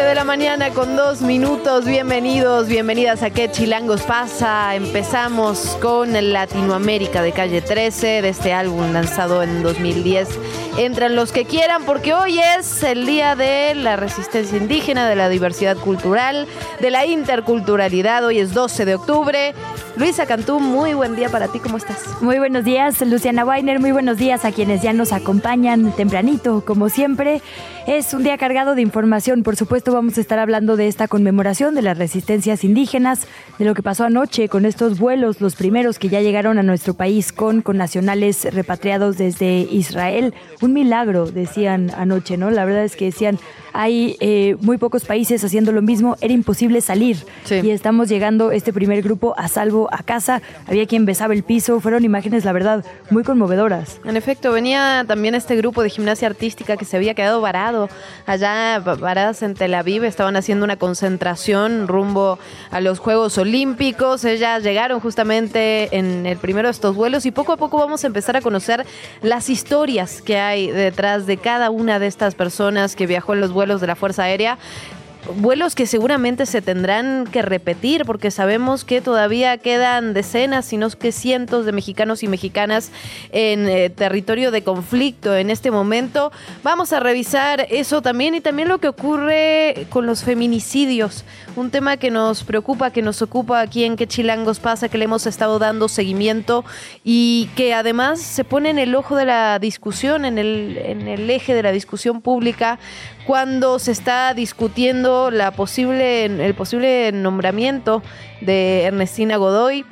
7 de la mañana con dos minutos. Bienvenidos, bienvenidas a ¿Qué Chilangos pasa? Empezamos con Latinoamérica de calle 13 de este álbum lanzado en 2010. Entran los que quieran porque hoy es el día de la resistencia indígena, de la diversidad cultural, de la interculturalidad. Hoy es 12 de octubre. Luisa Cantú, muy buen día para ti. ¿Cómo estás? Muy buenos días, Luciana Weiner. Muy buenos días a quienes ya nos acompañan tempranito, como siempre. Es un día cargado de información. Por supuesto, vamos a estar hablando de esta conmemoración de las resistencias indígenas, de lo que pasó anoche con estos vuelos, los primeros que ya llegaron a nuestro país con, con nacionales repatriados desde Israel. Un milagro, decían anoche, ¿no? La verdad es que decían, hay eh, muy pocos países haciendo lo mismo, era imposible salir. Sí. Y estamos llegando este primer grupo a salvo a casa. Había quien besaba el piso, fueron imágenes, la verdad, muy conmovedoras. En efecto, venía también este grupo de gimnasia artística que se había quedado varado allá, va- varadas en Tel Aviv, estaban haciendo una concentración rumbo a los Juegos Olímpicos. Ellas llegaron justamente en el primero de estos vuelos y poco a poco vamos a empezar a conocer las historias que hay detrás de cada una de estas personas que viajó en los vuelos de la Fuerza Aérea vuelos que seguramente se tendrán que repetir porque sabemos que todavía quedan decenas, si no que cientos de mexicanos y mexicanas en eh, territorio de conflicto en este momento. Vamos a revisar eso también y también lo que ocurre con los feminicidios, un tema que nos preocupa, que nos ocupa aquí en qué chilangos pasa, que le hemos estado dando seguimiento y que además se pone en el ojo de la discusión, en el, en el eje de la discusión pública cuando se está discutiendo el posible nombramiento de Ernestina Godoy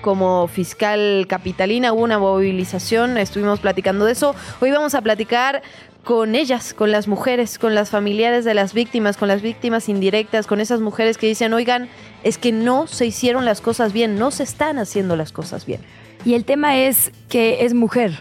como fiscal capitalina. Hubo una movilización, estuvimos platicando de eso. Hoy vamos a platicar con ellas, con las mujeres, con las familiares de las víctimas, con las víctimas indirectas, con esas mujeres que dicen, oigan, es que no se hicieron las cosas bien, no se están haciendo las cosas bien. Y el tema es que es mujer.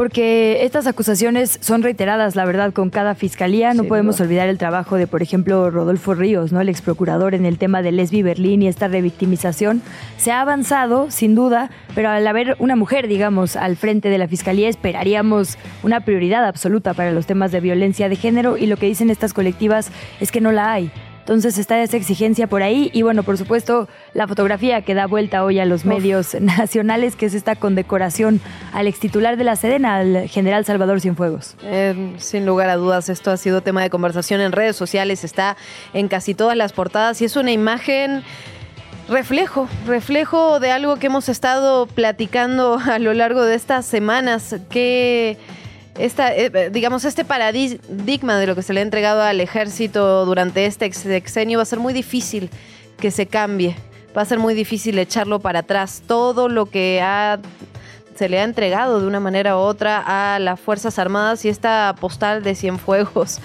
Porque estas acusaciones son reiteradas, la verdad, con cada fiscalía. No podemos olvidar el trabajo de, por ejemplo, Rodolfo Ríos, ¿no? el ex procurador en el tema de Lesbi Berlín y esta revictimización. Se ha avanzado, sin duda, pero al haber una mujer, digamos, al frente de la fiscalía, esperaríamos una prioridad absoluta para los temas de violencia de género y lo que dicen estas colectivas es que no la hay. Entonces está esa exigencia por ahí y bueno, por supuesto, la fotografía que da vuelta hoy a los medios nacionales, que es esta condecoración al ex titular de la Sedena, al general Salvador Cienfuegos. Eh, sin lugar a dudas, esto ha sido tema de conversación en redes sociales, está en casi todas las portadas y es una imagen reflejo, reflejo de algo que hemos estado platicando a lo largo de estas semanas, que esta, eh, digamos, este paradigma de lo que se le ha entregado al ejército durante este ex- sexenio va a ser muy difícil que se cambie. Va a ser muy difícil echarlo para atrás. Todo lo que ha se le ha entregado de una manera u otra a las Fuerzas Armadas y esta postal de Cienfuegos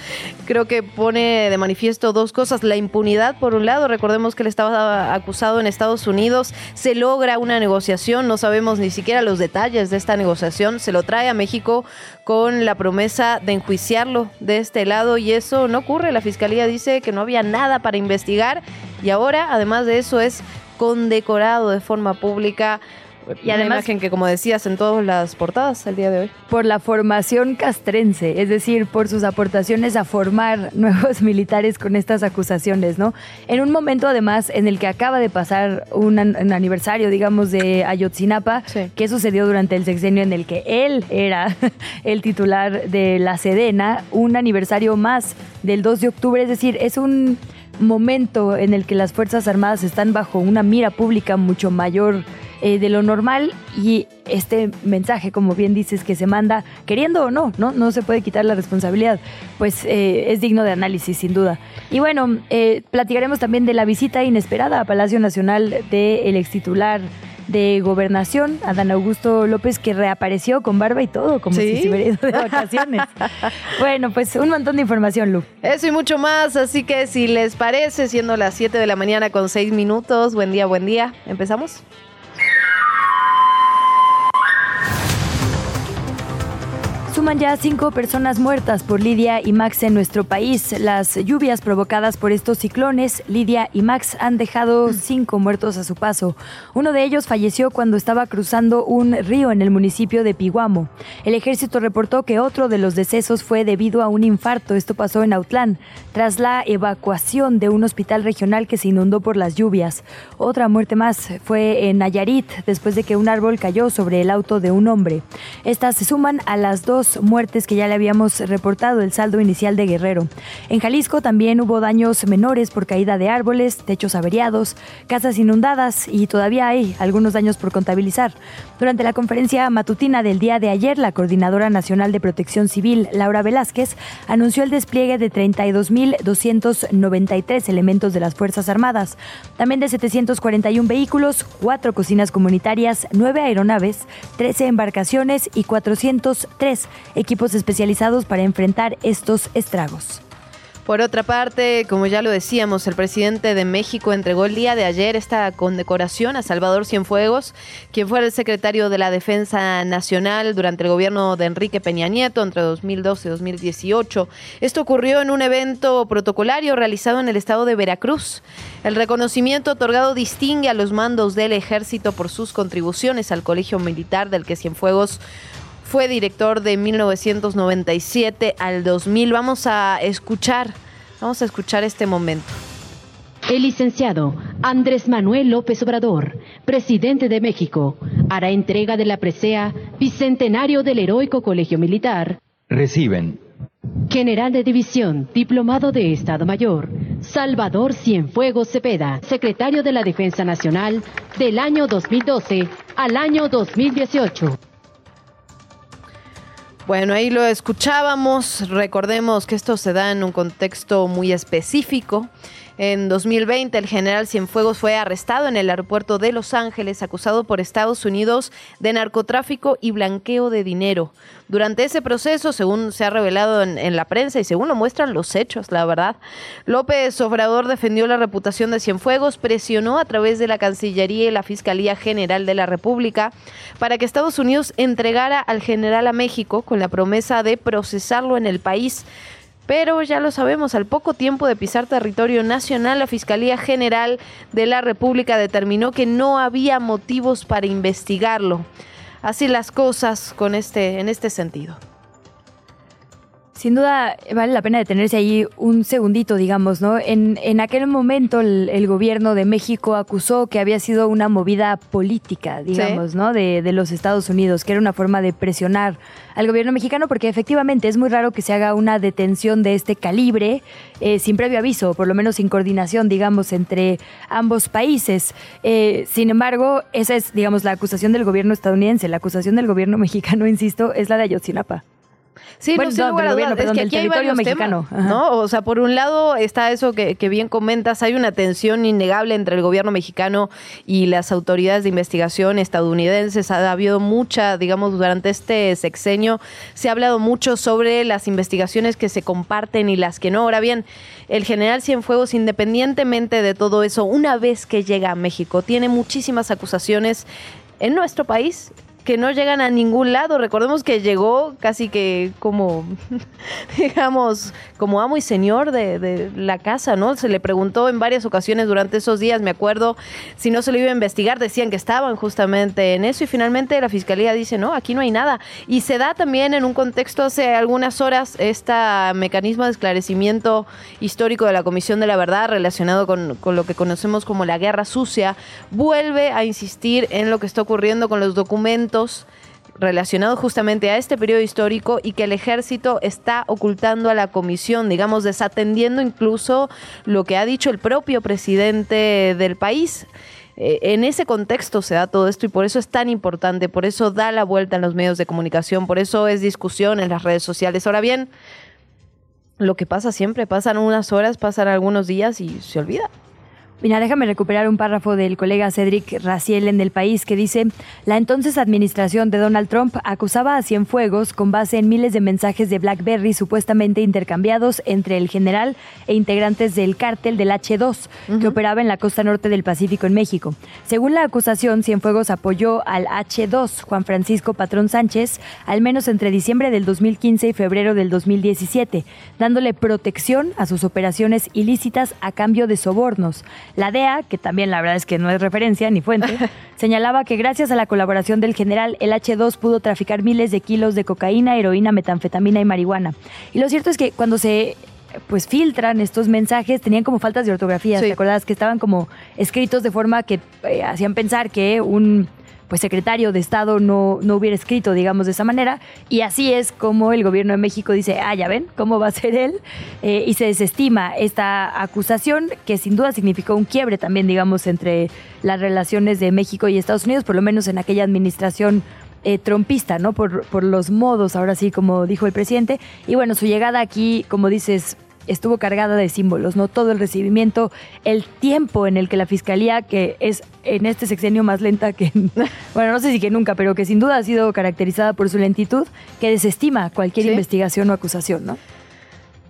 creo que pone de manifiesto dos cosas. La impunidad, por un lado, recordemos que él estaba acusado en Estados Unidos, se logra una negociación, no sabemos ni siquiera los detalles de esta negociación, se lo trae a México con la promesa de enjuiciarlo de este lado y eso no ocurre. La Fiscalía dice que no había nada para investigar y ahora, además de eso, es condecorado de forma pública. Y además- además imagen que, como decías, en todas las portadas el día de hoy. Por la formación castrense, es decir, por sus aportaciones a formar nuevos militares con estas acusaciones, ¿no? En un momento, además, en el que acaba de pasar un, an- un aniversario, digamos, de Ayotzinapa, Sí. que sucedió durante el sexenio en el que él era el titular de la Sedena, un aniversario más del 2 de octubre, es decir, es un momento en el que las Fuerzas Armadas están bajo una mira pública mucho mayor eh, de lo normal y este mensaje, como bien dices, que se manda, queriendo o no, no, no se puede quitar la responsabilidad, pues eh, es digno de análisis, sin duda. Y bueno, eh, platicaremos también de la visita inesperada a Palacio Nacional del ex titular de Gobernación, Adán Augusto López, que reapareció con barba y todo, como si se hubiera ido de vacaciones. bueno, pues un montón de información, Lu. Eso y mucho más, así que si les parece, siendo las 7 de la mañana con 6 minutos, buen día, buen día, ¿empezamos? Suman ya cinco personas muertas por Lidia y Max en nuestro país. Las lluvias provocadas por estos ciclones, Lidia y Max, han dejado cinco muertos a su paso. Uno de ellos falleció cuando estaba cruzando un río en el municipio de Piguamo. El ejército reportó que otro de los decesos fue debido a un infarto. Esto pasó en Autlán, tras la evacuación de un hospital regional que se inundó por las lluvias. Otra muerte más fue en Nayarit, después de que un árbol cayó sobre el auto de un hombre. Estas se suman a las dos muertes que ya le habíamos reportado, el saldo inicial de Guerrero. En Jalisco también hubo daños menores por caída de árboles, techos averiados, casas inundadas y todavía hay algunos daños por contabilizar. Durante la conferencia matutina del día de ayer, la Coordinadora Nacional de Protección Civil, Laura Velázquez, anunció el despliegue de 32.293 elementos de las Fuerzas Armadas, también de 741 vehículos, cuatro cocinas comunitarias, nueve aeronaves, 13 embarcaciones y 403 equipos especializados para enfrentar estos estragos. Por otra parte, como ya lo decíamos, el presidente de México entregó el día de ayer esta condecoración a Salvador Cienfuegos, quien fue el secretario de la Defensa Nacional durante el gobierno de Enrique Peña Nieto entre 2012 y 2018. Esto ocurrió en un evento protocolario realizado en el estado de Veracruz. El reconocimiento otorgado distingue a los mandos del ejército por sus contribuciones al colegio militar del que Cienfuegos fue director de 1997 al 2000. Vamos a escuchar, vamos a escuchar este momento. El licenciado Andrés Manuel López Obrador, presidente de México, hará entrega de la presea Bicentenario del Heroico Colegio Militar. Reciben. General de División, Diplomado de Estado Mayor, Salvador Cienfuegos Cepeda, secretario de la Defensa Nacional del año 2012 al año 2018. Bueno, ahí lo escuchábamos. Recordemos que esto se da en un contexto muy específico. En 2020, el general Cienfuegos fue arrestado en el aeropuerto de Los Ángeles, acusado por Estados Unidos de narcotráfico y blanqueo de dinero. Durante ese proceso, según se ha revelado en, la prensa y según lo muestran los hechos, la verdad, López Obrador defendió la reputación de Cienfuegos, presionó a través de la Cancillería y la Fiscalía General de la República para que Estados Unidos entregara al general a México con la promesa de procesarlo en el país. Pero ya lo sabemos, al poco tiempo de pisar territorio nacional, la Fiscalía General de la República determinó que no había motivos para investigarlo. Así las cosas con este, en este sentido. Sin duda vale la pena detenerse ahí un segundito, digamos, ¿no? En, en aquel momento el, gobierno de México acusó que había sido una movida política, digamos, ¿no? De, de, los Estados Unidos, que era una forma de presionar al gobierno mexicano, porque efectivamente es muy raro que se haga una detención de este calibre eh, sin previo aviso, por lo menos sin coordinación, digamos, entre ambos países. Eh, sin embargo, esa es, digamos, la acusación del gobierno estadounidense. La acusación del gobierno mexicano, insisto, es la de Ayotzinapa. Sí, no, sin lugar dudas. es que aquí hay varios mexicano. Temas, ¿no? O sea, por un lado está eso que, bien comentas, hay una tensión innegable entre el gobierno mexicano y las autoridades de investigación estadounidenses. Ha habido mucha, digamos, durante este sexenio, se ha hablado mucho sobre las investigaciones que se comparten y las que no. Ahora bien, el general Cienfuegos, independientemente de todo eso, una vez que llega a México, tiene muchísimas acusaciones en nuestro país que no llegan a ningún lado. Recordemos que llegó casi que como, digamos, como amo y señor de, la casa, ¿no? Se le preguntó en varias ocasiones durante esos días, me acuerdo, si no se lo iba a investigar, decían que estaban justamente en eso y finalmente la fiscalía dice, no, aquí no hay nada. Y se da también en un contexto hace algunas horas este mecanismo de esclarecimiento histórico de la Comisión de la Verdad relacionado con lo que conocemos como la guerra sucia, vuelve a insistir en lo que está ocurriendo con los documentos relacionados justamente a este periodo histórico y que el ejército está ocultando a la comisión, digamos, desatendiendo incluso lo que ha dicho el propio presidente del país. Eh, en ese contexto se da todo esto y por eso es tan importante, por eso da la vuelta en los medios de comunicación, por eso es discusión en las redes sociales. Ahora bien, lo que pasa siempre, pasan unas horas, pasan algunos días y se olvida. Mira, déjame recuperar un párrafo del colega Cedric Raciel en El País que dice, la entonces administración de Donald Trump acusaba a Cienfuegos con base en miles de mensajes de BlackBerry supuestamente intercambiados entre el general e integrantes del cártel del H2 que operaba en la costa norte del Pacífico en México. Según la acusación, Cienfuegos apoyó al H2, Juan Francisco Patrón Sánchez, al menos entre diciembre del 2015 y febrero del 2017, dándole protección a sus operaciones ilícitas a cambio de sobornos. La DEA, que también la verdad es que no es referencia ni fuente, señalaba que gracias a la colaboración del general, el H2 pudo traficar miles de kilos de cocaína, heroína, metanfetamina y marihuana. Y lo cierto es que cuando se pues filtran estos mensajes, tenían como faltas de ortografía, ¿te acuerdas? Que estaban como escritos de forma que eh, hacían pensar que un pues secretario de Estado no, no hubiera escrito, digamos, de esa manera. Y así es como el gobierno de México dice, ah, ya ven, ¿cómo va a ser él? Eh, y se desestima esta acusación, que sin duda significó un quiebre también, digamos, entre las relaciones de México y Estados Unidos, por lo menos en aquella administración eh, trompista, ¿no? Por, por los modos, ahora sí, como dijo el presidente. Y bueno, su llegada aquí, como dices, estuvo cargada de símbolos, ¿no? Todo el recibimiento, el tiempo en el que la fiscalía, que es en este sexenio más lenta que, bueno, no sé si que nunca, pero que sin duda ha sido caracterizada por su lentitud, que desestima cualquier investigación o acusación, ¿no?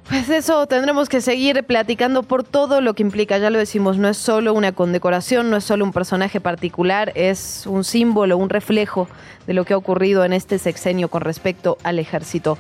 Pues eso, tendremos que seguir platicando por todo lo que implica, ya lo decimos, no es solo una condecoración, no es solo un personaje particular, es un símbolo, un reflejo de lo que ha ocurrido en este sexenio con respecto al ejército.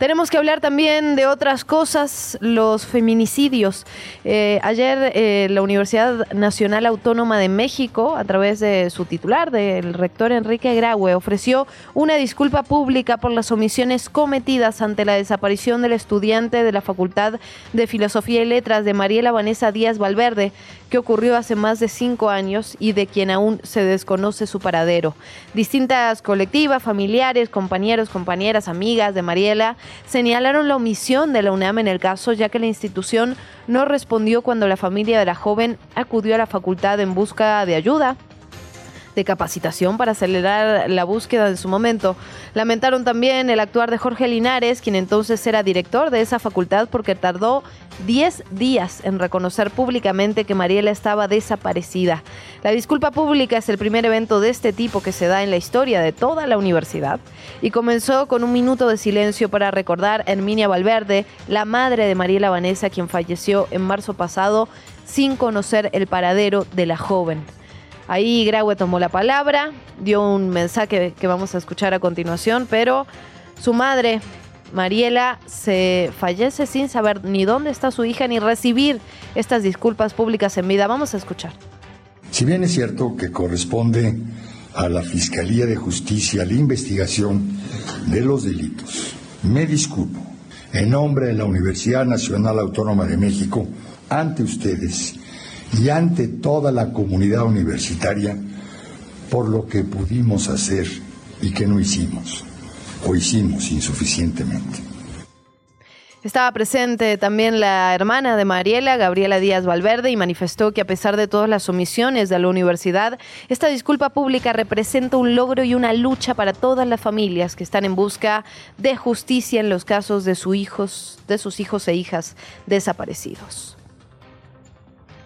Tenemos que hablar también de otras cosas, los feminicidios. Eh, ayer eh, la Universidad Nacional Autónoma de México, a través de su titular, del rector Enrique Graue, ofreció una disculpa pública por las omisiones cometidas ante la desaparición del estudiante de la Facultad de Filosofía y Letras de Mariela Vanessa Díaz Valverde, que ocurrió hace más de cinco años y de quien aún se desconoce su paradero. Distintas colectivas, familiares, compañeros, compañeras, amigas de Mariela, señalaron la omisión de la UNAM en el caso, ya que la institución no respondió cuando la familia de la joven acudió a la facultad en busca de ayuda de capacitación para acelerar la búsqueda en su momento. Lamentaron también el actuar de Jorge Linares, quien entonces era director de esa facultad, porque tardó 10 días en reconocer públicamente que Mariela estaba desaparecida. La disculpa pública es el primer evento de este tipo que se da en la historia de toda la universidad y comenzó con un minuto de silencio para recordar a Herminia Valverde, la madre de Mariela Vanessa, quien falleció en marzo pasado sin conocer el paradero de la joven. Ahí Graue tomó la palabra, dio un mensaje que vamos a escuchar a continuación, pero su madre, Mariela, se fallece sin saber ni dónde está su hija ni recibir estas disculpas públicas en vida. Vamos a escuchar. Si bien es cierto que corresponde a la Fiscalía de Justicia la investigación de los delitos, me disculpo en nombre de la Universidad Nacional Autónoma de México ante ustedes y ante toda la comunidad universitaria por lo que pudimos hacer y que no hicimos, o hicimos insuficientemente. Estaba presente también la hermana de Mariela, Gabriela Díaz Valverde, y manifestó que a pesar de todas las omisiones de la universidad, esta disculpa pública representa un logro y una lucha para todas las familias que están en busca de justicia en los casos de, sus hijos, de sus hijos e hijas desaparecidos.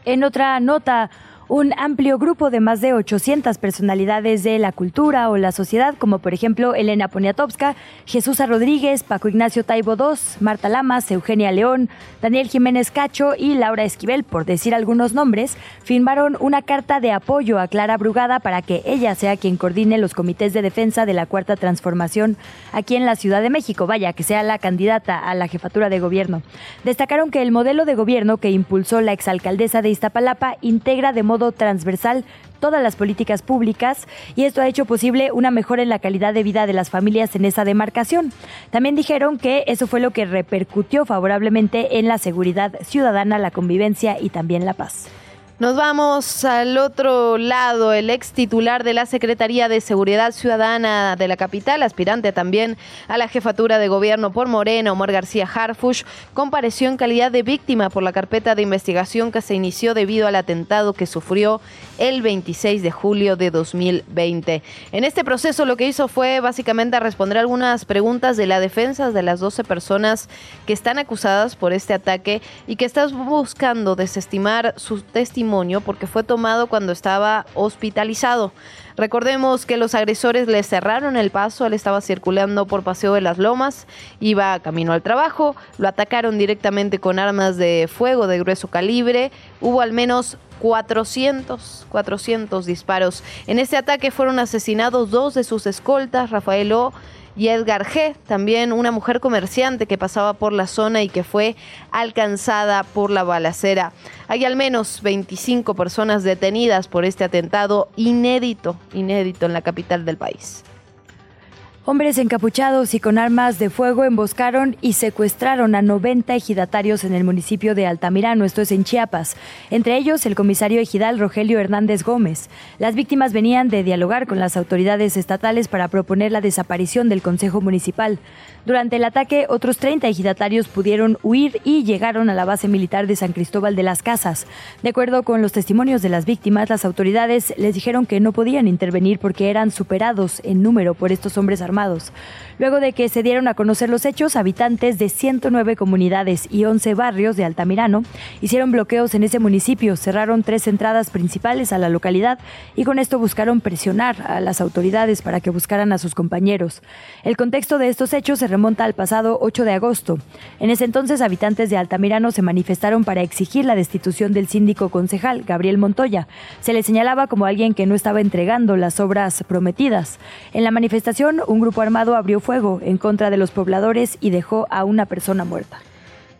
En otra nota, un amplio grupo de más de 800 personalidades de la cultura o la sociedad, como por ejemplo Elena Poniatowska, Jesús Rodríguez, Paco Ignacio Taibo II, Marta Lamas, Eugenia León, Daniel Jiménez Cacho y Laura Esquivel, por decir algunos nombres, firmaron una carta de apoyo a Clara Brugada para que ella sea quien coordine los comités de defensa de la Cuarta Transformación aquí en la Ciudad de México, vaya, que sea la candidata a la jefatura de gobierno. Destacaron que el modelo de gobierno que impulsó la exalcaldesa de Iztapalapa integra de modo transversal todas las políticas públicas y esto ha hecho posible una mejora en la calidad de vida de las familias en esa demarcación. También dijeron que eso fue lo que repercutió favorablemente en la seguridad ciudadana, la convivencia y también la paz. Nos vamos al otro lado. El ex titular de la Secretaría de Seguridad Ciudadana de la capital, aspirante también a la jefatura de gobierno por Morena, Omar García Harfush, compareció en calidad de víctima por la carpeta de investigación que se inició debido al atentado que sufrió el 26 de julio de 2020. En este proceso lo que hizo fue básicamente responder algunas preguntas de la defensa de las 12 personas que están acusadas por este ataque y que están buscando desestimar su testimonio porque fue tomado cuando estaba hospitalizado. Recordemos que los agresores le cerraron el paso, él estaba circulando por Paseo de las Lomas, iba camino al trabajo, lo atacaron directamente con armas de fuego de grueso calibre, hubo al menos 400, 400 disparos. En este ataque fueron asesinados dos de sus escoltas, Rafael O y Edgar G., también una mujer comerciante que pasaba por la zona y que fue alcanzada por la balacera. Hay al menos 25 personas detenidas por este atentado inédito, inédito en la capital del país. Hombres encapuchados y con armas de fuego emboscaron y secuestraron a 90 ejidatarios en el municipio de Altamirano, esto es en Chiapas. Entre ellos, el comisario ejidal Rogelio Hernández Gómez. Las víctimas venían de dialogar con las autoridades estatales para proponer la desaparición del Consejo Municipal. Durante el ataque, otros 30 ejidatarios pudieron huir y llegaron a la base militar de San Cristóbal de las Casas. De acuerdo con los testimonios de las víctimas, las autoridades les dijeron que no podían intervenir porque eran superados en número por estos hombres armados Luego de que se dieron a conocer los hechos, habitantes de 109 comunidades y 11 barrios de Altamirano hicieron bloqueos en ese municipio, cerraron tres entradas principales a la localidad y con esto buscaron presionar a las autoridades para que buscaran a sus compañeros. El contexto de estos hechos se remonta al pasado 8 de agosto. En ese entonces, habitantes de Altamirano se manifestaron para exigir la destitución del síndico concejal, Gabriel Montoya. Se le señalaba como alguien que no estaba entregando las obras prometidas. En la manifestación, un grupo armado abrió fuego en contra de los pobladores y dejó a una persona muerta.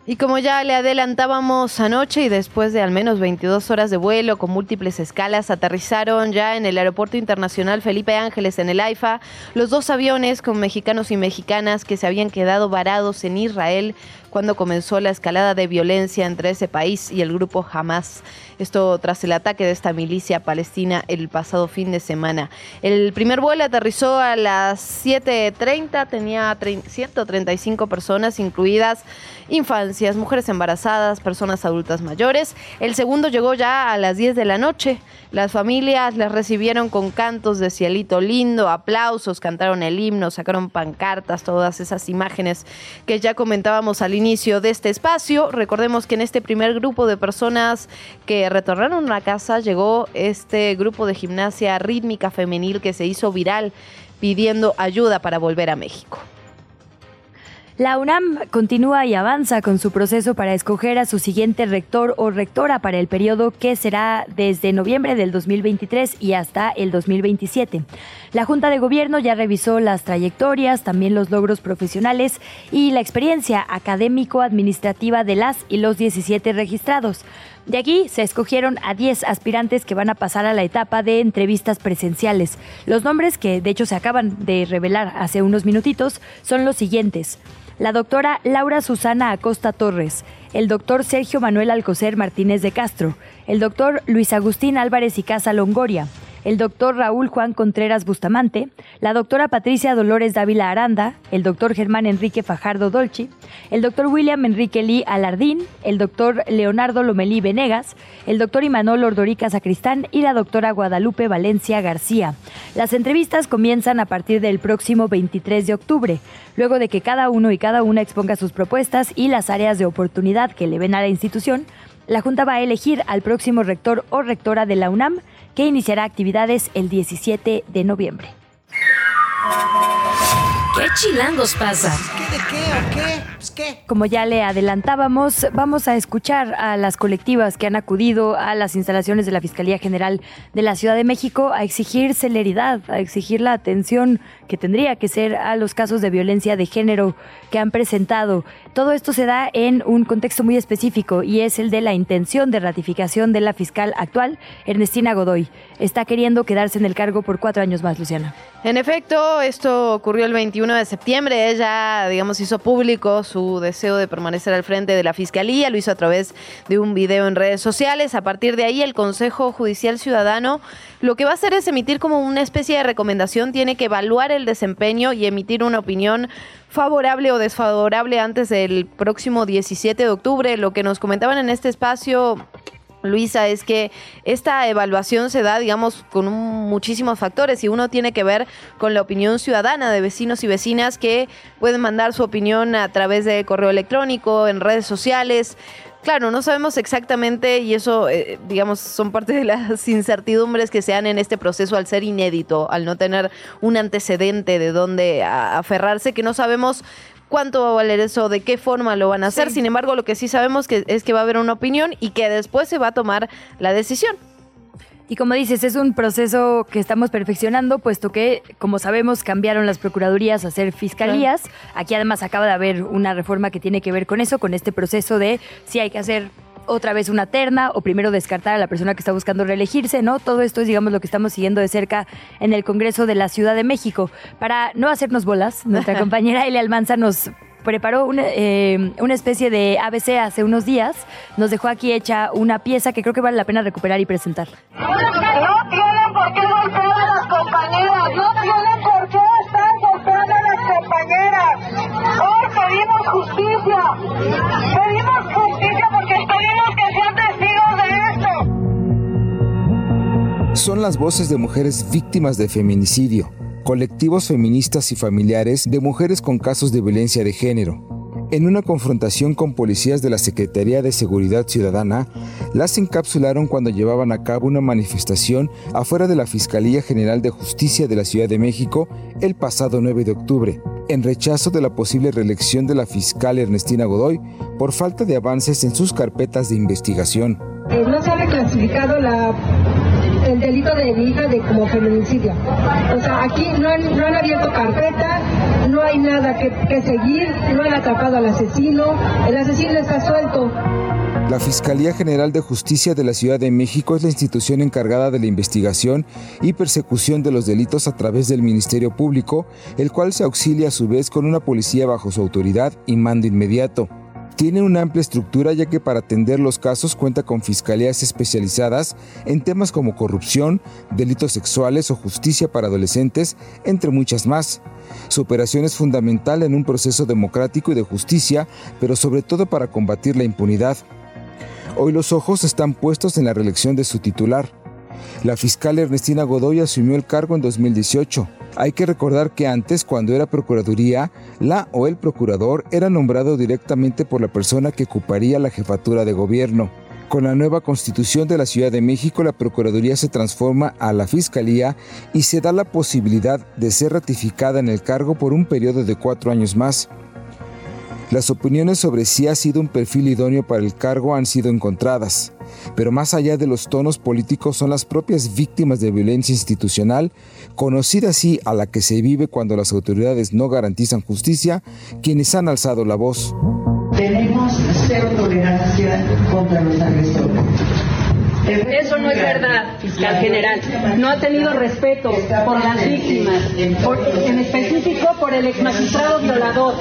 Y como ya le adelantábamos anoche y después de al menos 22 horas de vuelo con múltiples escalas, aterrizaron ya en el Aeropuerto Internacional Felipe Ángeles en el AIFA los dos aviones con mexicanos y mexicanas que se habían quedado varados en Israel cuando comenzó la escalada de violencia entre ese país y el grupo Hamas. Esto tras el ataque de esta milicia palestina el pasado fin de semana. El primer vuelo aterrizó a las 7.30, tenía 135 personas, incluidas infancias, mujeres embarazadas, personas adultas mayores. El segundo llegó ya a las 10 de la noche. Las familias les recibieron con cantos de cielito lindo, aplausos, cantaron el himno, sacaron pancartas, todas esas imágenes que ya comentábamos al inicio de este espacio. Recordemos que en este primer grupo de personas que retornaron a casa llegó este grupo de gimnasia rítmica femenil que se hizo viral pidiendo ayuda para volver a México. La UNAM continúa y avanza con su proceso para escoger a su siguiente rector o rectora para el periodo que será desde noviembre del 2023 y hasta el 2027. La Junta de Gobierno ya revisó las trayectorias, también los logros profesionales y la experiencia académico-administrativa de las y los 17 registrados. De aquí se escogieron a 10 aspirantes que van a pasar a la etapa de entrevistas presenciales. Los nombres que de hecho se acaban de revelar hace unos minutitos son los siguientes la doctora Laura Susana Acosta Torres, el doctor Sergio Manuel Alcocer Martínez de Castro, el doctor Luis Agustín Álvarez y Casa Longoria, el doctor Raúl Juan Contreras Bustamante, la doctora Patricia Dolores Dávila Aranda, el doctor Germán Enrique Fajardo Dolci, el doctor William Enrique Lee Alardín, el doctor Leonardo Lomelí Venegas, el doctor Imanol Ordorica Sacristán y la doctora Guadalupe Valencia García. Las entrevistas comienzan a partir del próximo 23 de octubre, luego de que cada uno y cada una exponga sus propuestas y las áreas de oportunidad que le ven a la institución. La Junta va a elegir al próximo rector o rectora de la UNAM que iniciará actividades el 17 de noviembre. ¿Qué chilangos pasa? ¿Qué de qué o qué? Pues qué. Como ya le adelantábamos, vamos a escuchar a las colectivas que han acudido a las instalaciones de la Fiscalía General de la Ciudad de México a exigir celeridad, a exigir la atención que tendría que ser a los casos de violencia de género que han presentado. Todo esto se da en un contexto muy específico y es el de la intención de ratificación de la fiscal actual, Ernestina Godoy. Está queriendo quedarse en el cargo por cuatro años más, Luciana. En efecto, esto ocurrió el 21 de septiembre. Ella, digamos, hizo público su deseo de permanecer al frente de la fiscalía. Lo hizo a través de un video en redes sociales. A partir de ahí, el Consejo Judicial Ciudadano lo que va a hacer es emitir como una especie de recomendación. Tiene que evaluar el desempeño y emitir una opinión favorable o desfavorable antes del próximo 17 de octubre. Lo que nos comentaban en este espacio Luisa, es que esta evaluación se da, digamos, con muchísimos factores y uno tiene que ver con la opinión ciudadana de vecinos y vecinas que pueden mandar su opinión a través de correo electrónico, en redes sociales, Claro, no sabemos exactamente y eso, eh, digamos, son parte de las incertidumbres que se dan en este proceso al ser inédito, al no tener un antecedente de dónde aferrarse, que no sabemos cuánto va a valer eso, de qué forma lo van a hacer. Sin embargo, lo que sí sabemos que es que va a haber una opinión y que después se va a tomar la decisión. Y como dices, es un proceso que estamos perfeccionando, puesto que, como sabemos, cambiaron las procuradurías a ser fiscalías. Aquí además acaba de haber una reforma que tiene que ver con eso, con este proceso de si hay que hacer otra vez una terna o primero descartar a la persona que está buscando reelegirse, ¿no? Todo esto es, digamos, lo que estamos siguiendo de cerca en el Congreso de la Ciudad de México. Para no hacernos bolas, nuestra compañera Elia Almanza nos preparó una, eh, una especie de ABC hace unos días. Nos dejó aquí hecha una pieza que creo que vale la pena recuperar y presentar. No tienen por qué golpear a las compañeras, no tienen por qué estar golpeando a las compañeras. Hoy pedimos justicia, pedimos Son las voces de mujeres víctimas de feminicidio colectivos feministas y familiares de mujeres con casos de violencia de género. En una confrontación con policías de la Secretaría de Seguridad Ciudadana, las encapsularon cuando llevaban a cabo una manifestación afuera de la Fiscalía General de Justicia de la Ciudad de México el pasado 9 de octubre, en rechazo de la posible reelección de la fiscal Ernestina Godoy por falta de avances en sus carpetas de investigación. Eh, no se ha reclasificado la el delito de mi de como feminicidio. O sea, aquí no han, no han abierto carpeta, no hay nada que, que seguir, no han atrapado al asesino, el asesino está suelto. La Fiscalía General de Justicia de la Ciudad de México es la institución encargada de la investigación y persecución de los delitos a través del Ministerio Público, el cual se auxilia a su vez con una policía bajo su autoridad y mando inmediato. Tiene una amplia estructura ya que para atender los casos cuenta con fiscalías especializadas en temas como corrupción, delitos sexuales o justicia para adolescentes, entre muchas más. Su operación es fundamental en un proceso democrático y de justicia, pero sobre todo para combatir la impunidad. Hoy los ojos están puestos en la reelección de su titular. La fiscal Ernestina Godoy asumió el cargo en 2018. Hay que recordar que antes, cuando era Procuraduría, la o el procurador era nombrado directamente por la persona que ocuparía la jefatura de gobierno. Con la nueva constitución de la Ciudad de México, la Procuraduría se transforma a la Fiscalía y se da la posibilidad de ser ratificada en el cargo por un periodo de cuatro años más. Las opiniones sobre si ha sido un perfil idóneo para el cargo han sido encontradas, pero más allá de los tonos políticos son las propias víctimas de violencia institucional, conocida así a la que se vive cuando las autoridades no garantizan justicia, quienes han alzado la voz. Tenemos cero tolerancia contra los agresores. Eso no es verdad, fiscal general. No ha tenido respeto por las víctimas, en específico por el ex magistrado violador.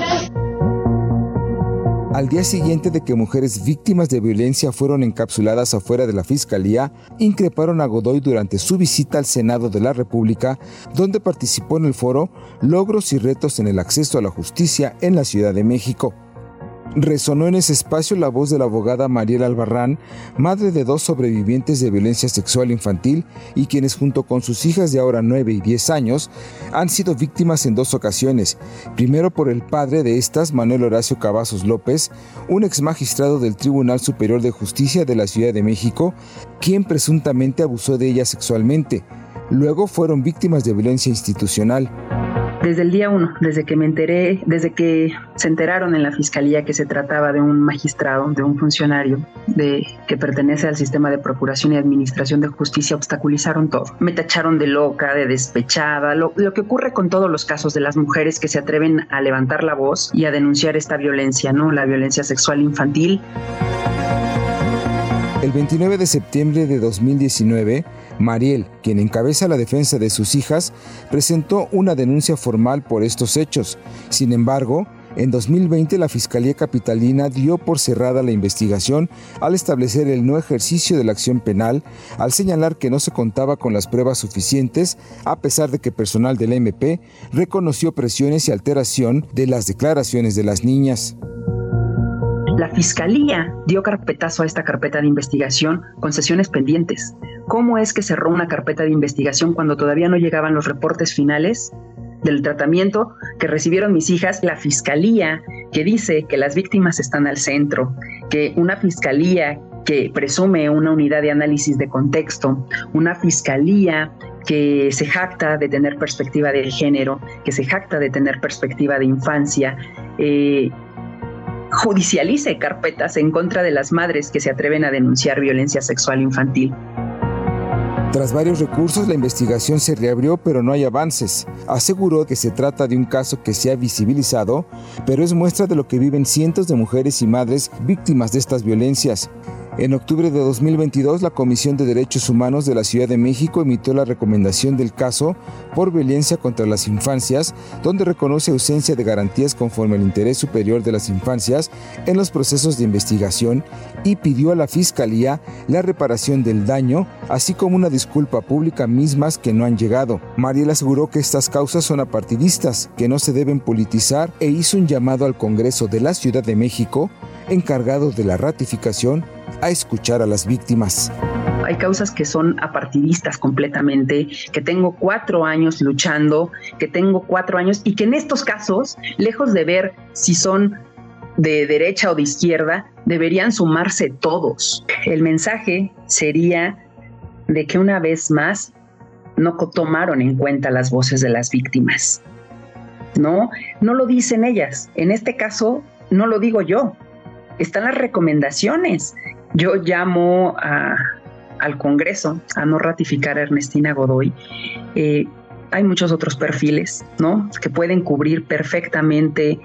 Al día siguiente de que mujeres víctimas de violencia fueron encapsuladas afuera de la Fiscalía, increparon a Godoy durante su visita al Senado de la República, donde participó en el foro Logros y retos en el acceso a la justicia en la Ciudad de México. Resonó en ese espacio la voz de la abogada Mariela Albarrán, madre de dos sobrevivientes de violencia sexual infantil y quienes junto con sus hijas de ahora 9 y 10 años han sido víctimas en dos ocasiones. Primero por el padre de estas, Manuel Horacio Cavazos López, un ex magistrado del Tribunal Superior de Justicia de la Ciudad de México, quien presuntamente abusó de ella sexualmente. Luego fueron víctimas de violencia institucional desde el día uno, desde que me enteré, desde que se enteraron en la fiscalía que se trataba de un magistrado, de un funcionario de, que pertenece al sistema de procuración y administración de justicia, obstaculizaron todo. Me tacharon de loca, de despechada, lo, que ocurre con todos los casos de las mujeres que se atreven a levantar la voz y a denunciar esta violencia, ¿no? La violencia sexual infantil. El 29 de septiembre de 2019, Mariel, quien encabeza la defensa de sus hijas, presentó una denuncia formal por estos hechos. Sin embargo, en 2020 la Fiscalía Capitalina dio por cerrada la investigación al establecer el no ejercicio de la acción penal, al señalar que no se contaba con las pruebas suficientes, a pesar de que personal del MP reconoció presiones y alteración de las declaraciones de las niñas. La Fiscalía dio carpetazo a esta carpeta de investigación con sesiones pendientes. ¿Cómo es que cerró una carpeta de investigación cuando todavía no llegaban los reportes finales del tratamiento que recibieron mis hijas? La Fiscalía que dice que las víctimas están al centro, que una fiscalía que presume una unidad de análisis de contexto, una fiscalía que se jacta de tener perspectiva de género, que se jacta de tener perspectiva de infancia, eh, judicialice carpetas en contra de las madres que se atreven a denunciar violencia sexual infantil. Tras varios recursos, la investigación se reabrió, pero no hay avances. Aseguró que se trata de un caso que se ha visibilizado, pero es muestra de lo que viven cientos de mujeres y madres víctimas de estas violencias. En octubre de 2022, la Comisión de Derechos Humanos de la Ciudad de México emitió la recomendación del caso por violencia contra las infancias, donde reconoce ausencia de garantías conforme al interés superior de las infancias en los procesos de investigación y pidió a la Fiscalía la reparación del daño, así como una disculpa pública mismas que no han llegado. Mariel aseguró que estas causas son apartidistas, que no se deben politizar e hizo un llamado al Congreso de la Ciudad de México, encargado de la ratificación, a escuchar a las víctimas. Hay causas que son apartidistas completamente, que tengo cuatro años luchando, que tengo cuatro años y que en estos casos, lejos de ver si son de derecha o de izquierda, deberían sumarse todos. El mensaje sería de que una vez más no tomaron en cuenta las voces de las víctimas. No, no lo dicen ellas. En este caso, no lo digo yo. Están las recomendaciones yo llamo al Congreso a no ratificar a Ernestina Godoy. Eh, hay muchos otros perfiles, ¿no? Que pueden cubrir perfectamente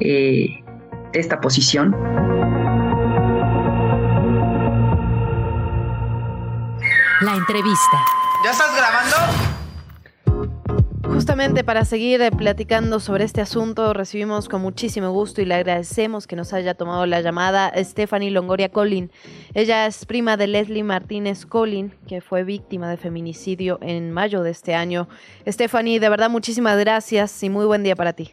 eh, esta posición. La entrevista. ¿Ya estás grabando? Justamente para seguir eh, platicando sobre este asunto, recibimos con muchísimo gusto y le agradecemos que nos haya tomado la llamada Stephanie Longoria Collin. Ella es prima de Leslie Martínez Collin, que fue víctima de feminicidio en mayo de este año. Stephanie, de verdad muchísimas gracias y muy buen día para ti.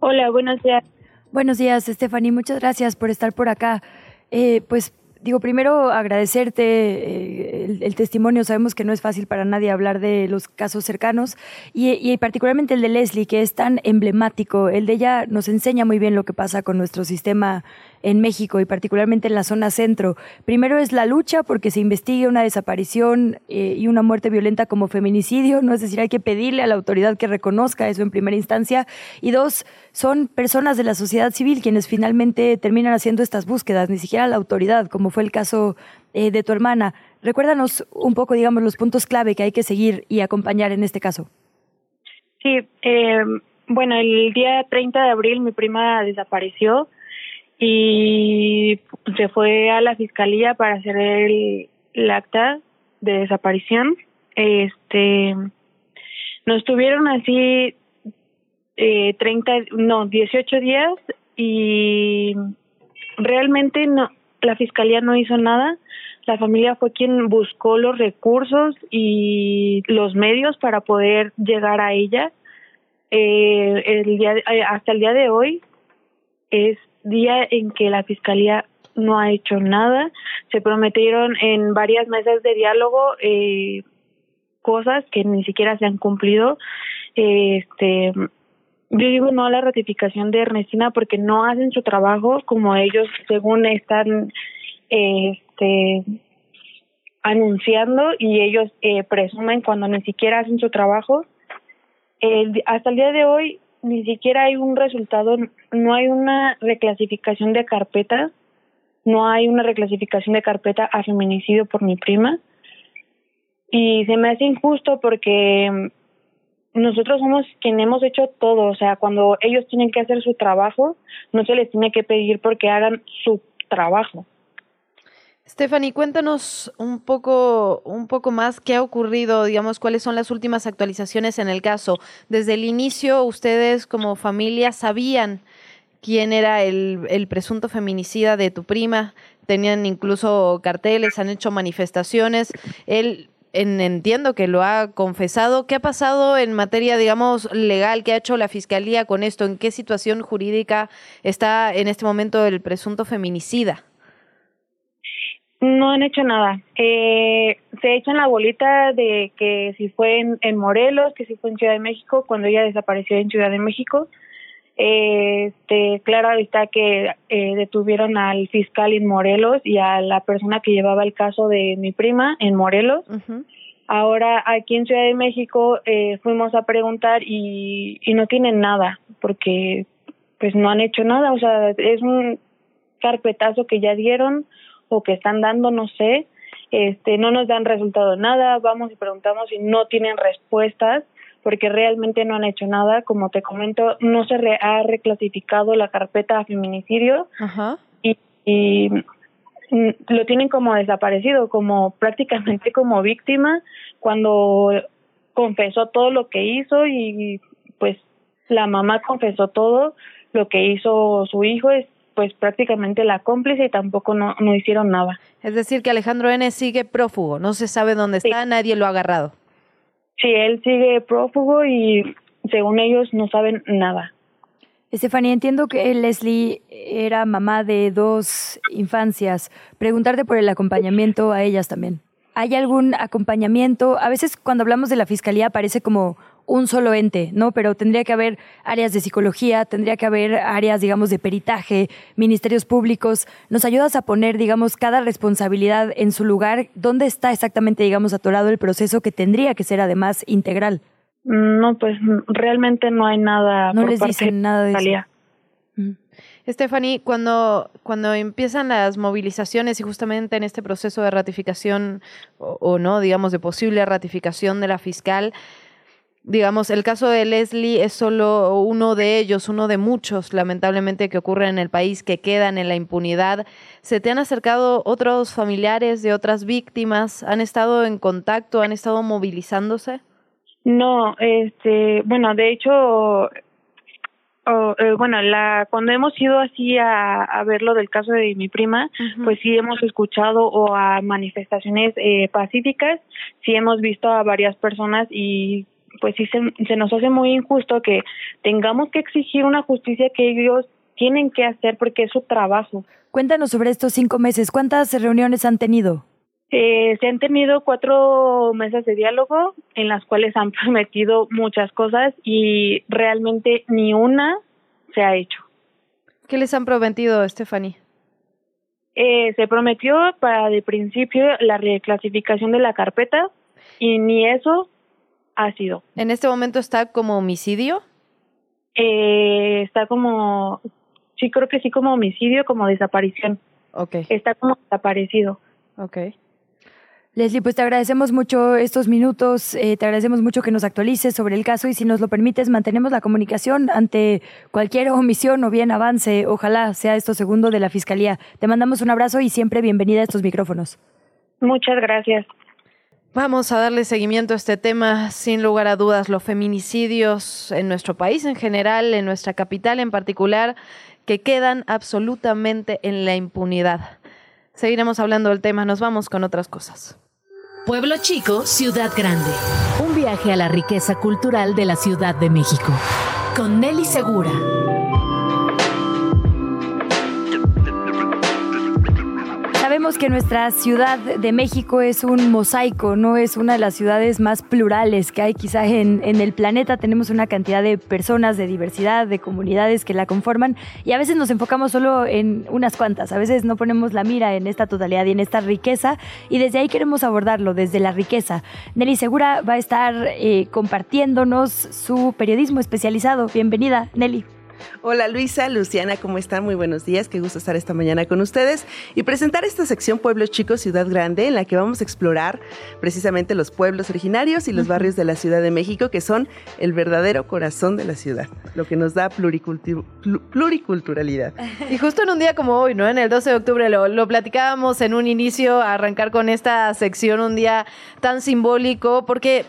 Hola, buenos días. Buenos días, Stephanie. Muchas gracias por estar por acá. Eh, pues Digo, primero agradecerte eh, el, testimonio. Sabemos que no es fácil para nadie hablar de los casos cercanos y, y, particularmente el de Leslie, que es tan emblemático. El de ella nos enseña muy bien lo que pasa con nuestro sistema en México y particularmente en la zona centro. Primero es la lucha porque se investigue una desaparición eh, y una muerte violenta como feminicidio, ¿no? Es decir, hay que pedirle a la autoridad que reconozca eso en primera instancia. Y dos, son personas de la sociedad civil quienes finalmente terminan haciendo estas búsquedas, ni siquiera la autoridad, como fue el caso eh, de tu hermana. Recuérdanos un poco, digamos, los puntos clave que hay que seguir y acompañar en este caso. Sí, eh, bueno, el día 30 de abril mi prima desapareció y se fue a la fiscalía para hacer el, acta de desaparición. Este, nos tuvieron así eh, 30, no, 18 días y realmente no, la fiscalía no hizo nada. La familia fue quien buscó los recursos y los medios para poder llegar a ella. Eh, el día, eh, hasta el día de hoy es día en que la Fiscalía no ha hecho nada. Se prometieron en varias mesas de diálogo eh, cosas que ni siquiera se han cumplido. Este, yo digo no a la ratificación de Ernestina porque no hacen su trabajo como ellos según están este anunciando y ellos eh, presumen cuando ni siquiera hacen su trabajo. El, hasta el día de hoy ni siquiera hay un resultado, no hay una reclasificación de carpeta, no hay una reclasificación de carpeta a feminicidio por mi prima. Y se me hace injusto porque nosotros somos quienes hemos hecho todo, o sea, cuando ellos tienen que hacer su trabajo, no se les tiene que pedir porque hagan su trabajo. Stephanie, cuéntanos un poco, un poco más qué ha ocurrido, digamos, cuáles son las últimas actualizaciones en el caso. Desde el inicio, ustedes como familia sabían quién era el, el presunto feminicida de tu prima, tenían incluso carteles, han hecho manifestaciones. Él entiendo que lo ha confesado. ¿Qué ha pasado en materia, digamos, legal? ¿Qué ha hecho la fiscalía con esto? ¿En qué situación jurídica está en este momento el presunto feminicida? No han hecho nada. Eh, se echan la bolita de que si fue en, Morelos, que si fue en Ciudad de México, cuando ella desapareció en Ciudad de México. Este, claro está que eh, detuvieron al fiscal en Morelos y a la persona que llevaba el caso de mi prima en Morelos. Ahora aquí en Ciudad de México eh, fuimos a preguntar y, y no tienen nada porque pues no han hecho nada, o sea, es un carpetazo que ya dieron o que están dando, no sé, este, no nos dan resultado nada, vamos y preguntamos y no tienen respuestas porque realmente no han hecho nada, como te comento, no se ha reclasificado la carpeta a feminicidio y, y lo tienen como desaparecido, como prácticamente como víctima cuando confesó todo lo que hizo y pues la mamá confesó todo lo que hizo su hijo es pues prácticamente la cómplice y tampoco no, no hicieron nada. Es decir, que Alejandro N sigue prófugo, no se sabe dónde está, nadie lo ha agarrado. Sí, él sigue prófugo y según ellos no saben nada. Estefanía, entiendo que Leslie era mamá de dos infancias. Preguntarte por el acompañamiento a ellas también. ¿Hay algún acompañamiento? A veces cuando hablamos de la fiscalía parece como un solo ente, ¿no? Pero tendría que haber áreas de psicología, tendría que haber áreas, digamos, de peritaje, ministerios públicos. ¿Nos ayudas a poner, digamos, cada responsabilidad en su lugar? ¿Dónde está exactamente, digamos, atorado el proceso que tendría que ser además integral? No, pues realmente no hay nada. No les dicen nada de eso. Stephanie, cuando, cuando empiezan las movilizaciones y justamente en este proceso de ratificación o, o no, digamos, de posible ratificación de la fiscal, digamos, el caso de Leslie es solo uno de ellos, uno de muchos, lamentablemente, que ocurren en el país, que quedan en la impunidad. ¿Se te han acercado otros familiares de otras víctimas? ¿Han estado en contacto? ¿Han estado movilizándose? No, este, bueno, de hecho, eh, bueno, la cuando hemos ido así a, a ver lo del caso de mi prima, pues sí hemos escuchado o a manifestaciones eh, pacíficas, sí hemos visto a varias personas y pues sí se, se nos hace muy injusto que tengamos que exigir una justicia que ellos tienen que hacer porque es su trabajo. Cuéntanos sobre estos cinco meses. ¿Cuántas reuniones han tenido? Eh, se han tenido cuatro mesas de diálogo en las cuales han prometido muchas cosas y realmente ni una se ha hecho. ¿Qué les han prometido, Stephanie? Eh, se prometió para de principio la reclasificación de la carpeta y ni eso ha sido. ¿En este momento está como homicidio? Eh, está como, sí creo que sí como homicidio, como desaparición. Okay. Está como desaparecido. Okay. Leslie, pues te agradecemos mucho estos minutos, eh, te agradecemos mucho que nos actualices sobre el caso y si nos lo permites mantenemos la comunicación ante cualquier omisión o bien avance, ojalá sea esto segundo de la Fiscalía. Te mandamos un abrazo y siempre bienvenida a estos micrófonos. Muchas gracias. Vamos a darle seguimiento a este tema, sin lugar a dudas, los feminicidios en nuestro país en general, en nuestra capital en particular, que quedan absolutamente en la impunidad. Seguiremos hablando del tema, nos vamos con otras cosas. Pueblo Chico, Ciudad Grande. Un viaje a la riqueza cultural de la Ciudad de México. Con Nelly Segura. Que nuestra Ciudad de México es un mosaico, no es una de las ciudades más plurales que hay quizá en, en, el planeta. Tenemos una cantidad de personas, de diversidad, de comunidades que la conforman y a veces nos enfocamos solo en unas cuantas, a veces no ponemos la mira en esta totalidad y en esta riqueza y desde ahí queremos abordarlo, desde la riqueza. Nelly Segura va a estar eh, compartiéndonos su periodismo especializado. Bienvenida, Nelly. Hola Luisa, Luciana, ¿cómo están? Muy buenos días, qué gusto estar esta mañana con ustedes y presentar esta sección Pueblo Chico, Ciudad Grande, en la que vamos a explorar precisamente los pueblos originarios y los barrios de la Ciudad de México, que son el verdadero corazón de la ciudad, lo que nos da pluricultu pluriculturalidad. Y justo en un día como hoy, ¿no? En el 12 de octubre lo, lo platicábamos en un inicio, arrancar con esta sección, un día tan simbólico, porque,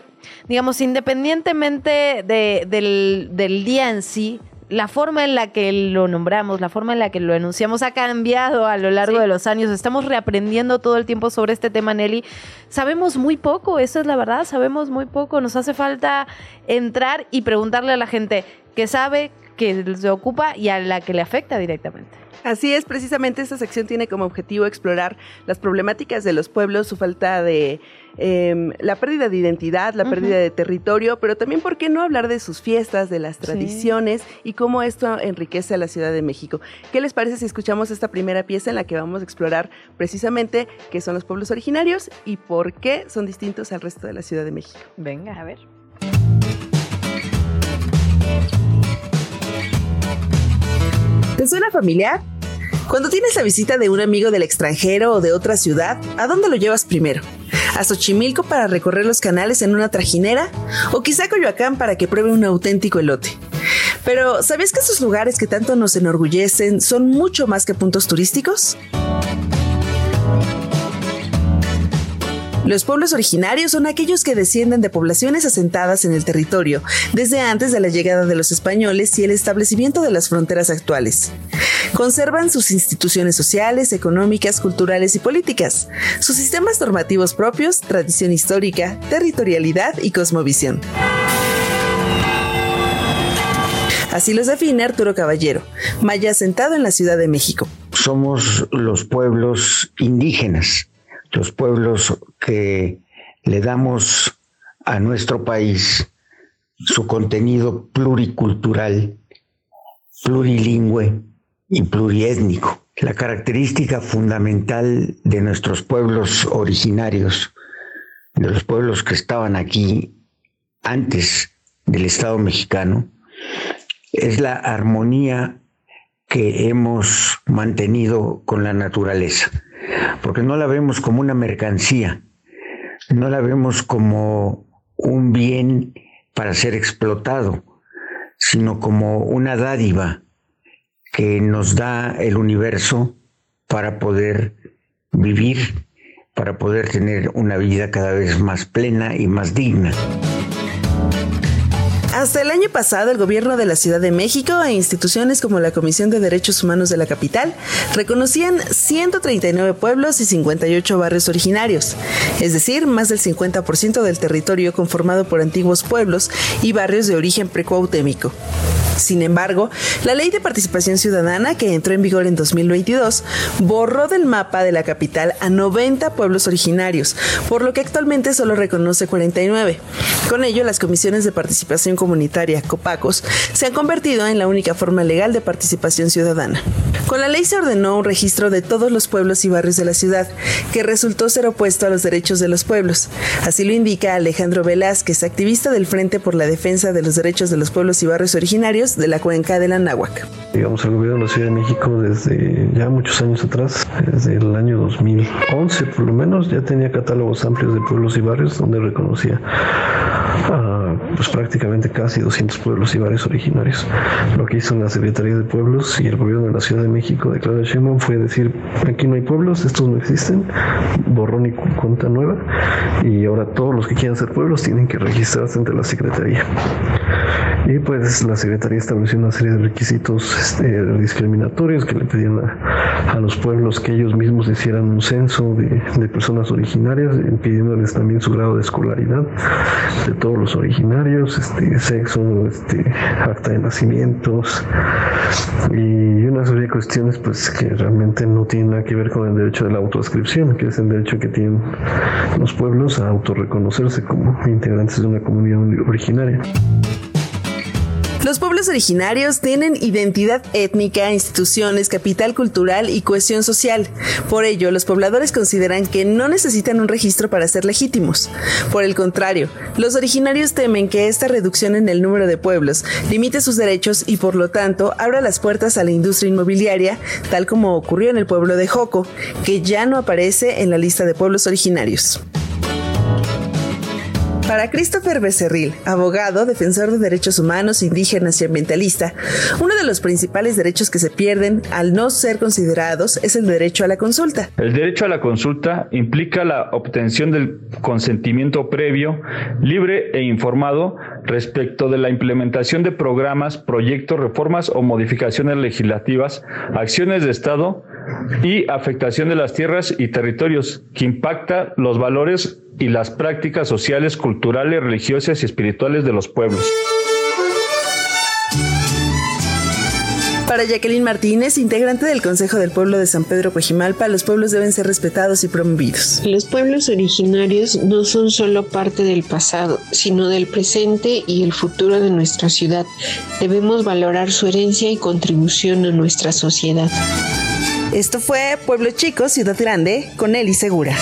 digamos, independientemente de, del, del día en sí, la forma en la que lo nombramos, la forma en la que lo enunciamos ha cambiado a lo largo sí. de los años. Estamos reaprendiendo todo el tiempo sobre este tema, Nelly. Sabemos muy poco, esa es la verdad, sabemos muy poco. Nos hace falta entrar y preguntarle a la gente que sabe, que se ocupa y a la que le afecta directamente. Así es, precisamente esta sección tiene como objetivo explorar las problemáticas de los pueblos, su falta de em, la pérdida de identidad, la pérdida de territorio, pero también, ¿por qué no hablar de sus fiestas, de las tradiciones y cómo esto enriquece a la Ciudad de México? ¿Qué les parece si escuchamos esta primera pieza en la que vamos a explorar precisamente qué son los pueblos originarios y por qué son distintos al resto de la Ciudad de México? Venga, a ver. ¿Te suena familiar? Cuando tienes la visita de un amigo del extranjero o de otra ciudad, ¿a dónde lo llevas primero? ¿A Xochimilco para recorrer los canales en una trajinera? ¿O quizá a Coyoacán para que pruebe un auténtico elote? Pero, ¿sabías que esos lugares que tanto nos enorgullecen son mucho más que puntos turísticos? Los pueblos originarios son aquellos que descienden de poblaciones asentadas en el territorio desde antes de la llegada de los españoles y el establecimiento de las fronteras actuales. Conservan sus instituciones sociales, económicas, culturales y políticas, sus sistemas normativos propios, tradición histórica, territorialidad y cosmovisión. Así los define Arturo Caballero, maya asentado en la Ciudad de México. Somos los pueblos indígenas, los pueblos que le damos a nuestro país su contenido pluricultural, plurilingüe y pluriétnico. La característica fundamental de nuestros pueblos originarios, de los pueblos que estaban aquí antes del Estado mexicano, es la armonía que hemos mantenido con la naturaleza porque no la vemos como una mercancía, no la vemos como un bien para ser explotado, sino como una dádiva que nos da el universo para poder vivir, para poder tener una vida cada vez más plena y más digna. Hasta el año pasado, el gobierno de la Ciudad de México e instituciones como la Comisión de Derechos Humanos de la capital reconocían 139 pueblos y 58 barrios originarios, es decir, más del 50% del territorio conformado por antiguos pueblos y barrios de origen precuautémico. Sin embargo, la Ley de Participación Ciudadana, que entró en vigor en 2022, borró del mapa de la capital a 90 pueblos originarios, por lo que actualmente solo reconoce 49. Con ello, las comisiones de participación comunitaria, COPACOS, se han convertido en la única forma legal de participación ciudadana. Con la ley se ordenó un registro de todos los pueblos y barrios de la ciudad, que resultó ser opuesto a los derechos de los pueblos. Así lo indica Alejandro Velázquez, activista del Frente por la Defensa de los Derechos de los Pueblos y Barrios Originarios de la cuenca de la Náhuac. Digamos, el gobierno de la Ciudad de México desde ya muchos años atrás, desde el año 2011 por lo menos, ya tenía catálogos amplios de pueblos y barrios donde reconocía pues prácticamente casi 200 pueblos y barrios originarios. Lo que hizo la Secretaría de Pueblos y el gobierno de la Ciudad de México de Claudia Sheinbaum fue decir, aquí no hay pueblos, estos no existen, borrón y cuenta nueva, y ahora todos los que quieran ser pueblos tienen que registrarse ante la Secretaría. Y pues la Secretaría estableció una serie de requisitos este, discriminatorios que le pedían a, a, los pueblos que ellos mismos hicieran un censo de, de personas originarias, pidiéndoles también su grado de escolaridad de todos los originarios, este, sexo, este, acta de nacimientos y una serie de cuestiones pues que realmente no tienen nada que ver con el derecho de la autodescripción, que es el derecho que tienen los pueblos a autorreconocerse como integrantes de una comunidad originaria. Los pueblos originarios tienen identidad étnica, instituciones, capital cultural y cohesión social. Por ello, los pobladores consideran que no necesitan un registro para ser legítimos. Por el contrario, los originarios temen que esta reducción en el número de pueblos limite sus derechos y por lo tanto abra las puertas a la industria inmobiliaria, tal como ocurrió en el pueblo de Joco, que ya no aparece en la lista de pueblos originarios. Para Christopher Becerril, abogado, defensor de derechos humanos, indígenas y ambientalista, uno de los principales derechos que se pierden al no ser considerados es el derecho a la consulta. El derecho a la consulta implica la obtención del consentimiento previo, libre e informado respecto de la implementación de programas, proyectos, reformas o modificaciones legislativas, acciones de Estado y afectación de las tierras y territorios que impacta los valores y las prácticas sociales, culturales, religiosas y espirituales de los pueblos. Para Jacqueline Martínez, integrante del Consejo del Pueblo de San Pedro Coajimalpa, los pueblos deben ser respetados y promovidos. Los pueblos originarios no son solo parte del pasado, sino del presente y el futuro de nuestra ciudad. Debemos valorar su herencia y contribución a nuestra sociedad. Esto fue Pueblo Chico, Ciudad Grande, con Eli Segura.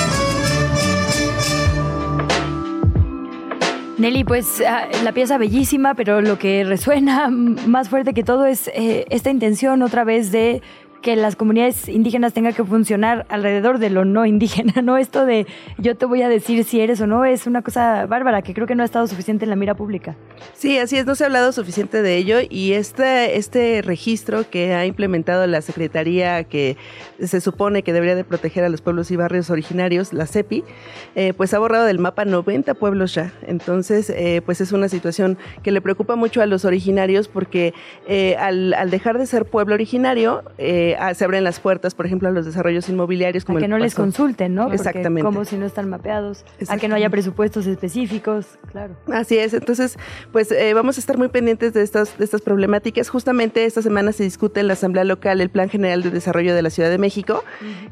Nelly, pues ah, la pieza bellísima, pero lo que resuena más fuerte que todo es eh, esta intención otra vez de que las comunidades indígenas tengan que funcionar alrededor de lo no indígena, ¿no? Esto de yo te voy a decir si eres o no es una cosa bárbara que creo que no ha estado suficiente en la mira pública. Sí, así es, no se ha hablado suficiente de ello y este, este registro que ha implementado la Secretaría que se supone que debería de proteger a los pueblos y barrios originarios, la CEPI, eh, pues ha borrado del mapa 90 pueblos ya. Entonces, eh, pues es una situación que le preocupa mucho a los originarios porque eh, al, al, dejar de ser pueblo originario, se abren las puertas, por ejemplo, a los desarrollos inmobiliarios. Como a que no les consulten, ¿no? Exactamente. como si no están mapeados, a que no haya presupuestos específicos, claro. Así es, entonces, pues eh, vamos a estar muy pendientes de estas, de estas problemáticas. Justamente esta semana se discute en la Asamblea Local el Plan General de Desarrollo de la Ciudad de México,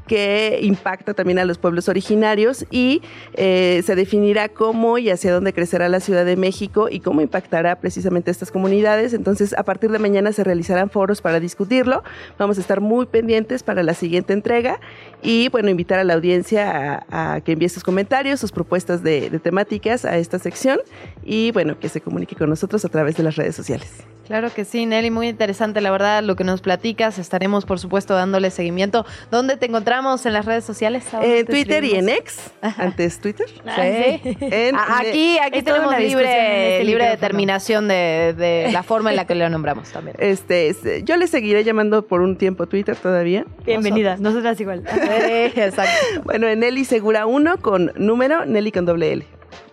que impacta también a los pueblos originarios y eh, se definirá cómo y hacia dónde crecerá la Ciudad de México y cómo impactará precisamente estas comunidades. Entonces, a partir de mañana se realizarán foros para discutirlo. Vamos a estar muy pendientes para la siguiente entrega y bueno, invitar a la audiencia a, que envíe sus comentarios, sus propuestas de, temáticas a esta sección y bueno, que se comunique con nosotros a través de las redes sociales. Claro que sí, Nelly, muy interesante la verdad lo que nos platicas. Estaremos por supuesto dándole seguimiento. ¿Dónde te encontramos en las redes sociales? En Twitter y en X, antes Twitter. Ah, sí. aquí aquí tenemos libre, este libre determinación de, de la forma en la que lo nombramos también. Este, este, yo le seguiré llamando por un tiempo Twitter todavía. Bienvenida, nosotras igual. exacto. Bueno, en Nelly Segura 1 con número, Nelly con doble L.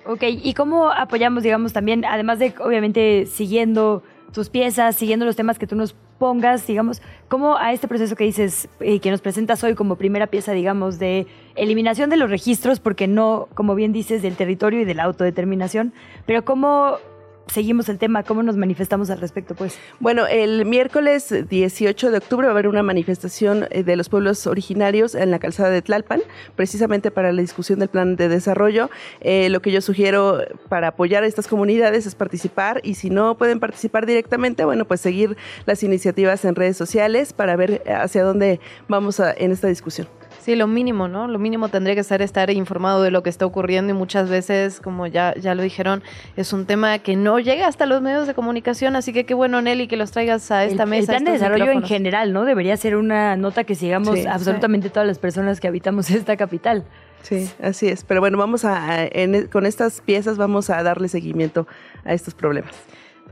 Ok, ¿y cómo apoyamos, digamos, también, además de obviamente siguiendo tus piezas, siguiendo los temas que tú nos pongas, digamos, cómo a este proceso que dices, y que nos presentas hoy como primera pieza, digamos, de eliminación de los registros, porque no, como bien dices, del territorio y de la autodeterminación, pero cómo seguimos el tema, ¿cómo nos manifestamos al respecto? Pues? Bueno, el miércoles 18 de octubre va a haber una manifestación eh, de los pueblos originarios en la calzada de Tlalpan, precisamente para la discusión del plan de desarrollo. Eh, lo que yo sugiero para apoyar a estas comunidades es participar y si no pueden participar directamente, bueno, pues seguir las iniciativas en redes sociales para ver hacia dónde vamos en esta discusión. Sí, lo mínimo, ¿no? Lo mínimo tendría que ser estar informado de lo que está ocurriendo y muchas veces, como ya, ya lo dijeron, es un tema que no llega hasta los medios de comunicación, así que qué bueno, Nelly, que los traigas a esta mesa. El plan de desarrollo en general, ¿no? Debería ser una nota que sigamos absolutamente todas las personas que habitamos esta capital. Sí, así es. Pero bueno, vamos a, con estas piezas vamos a darle seguimiento a estos problemas.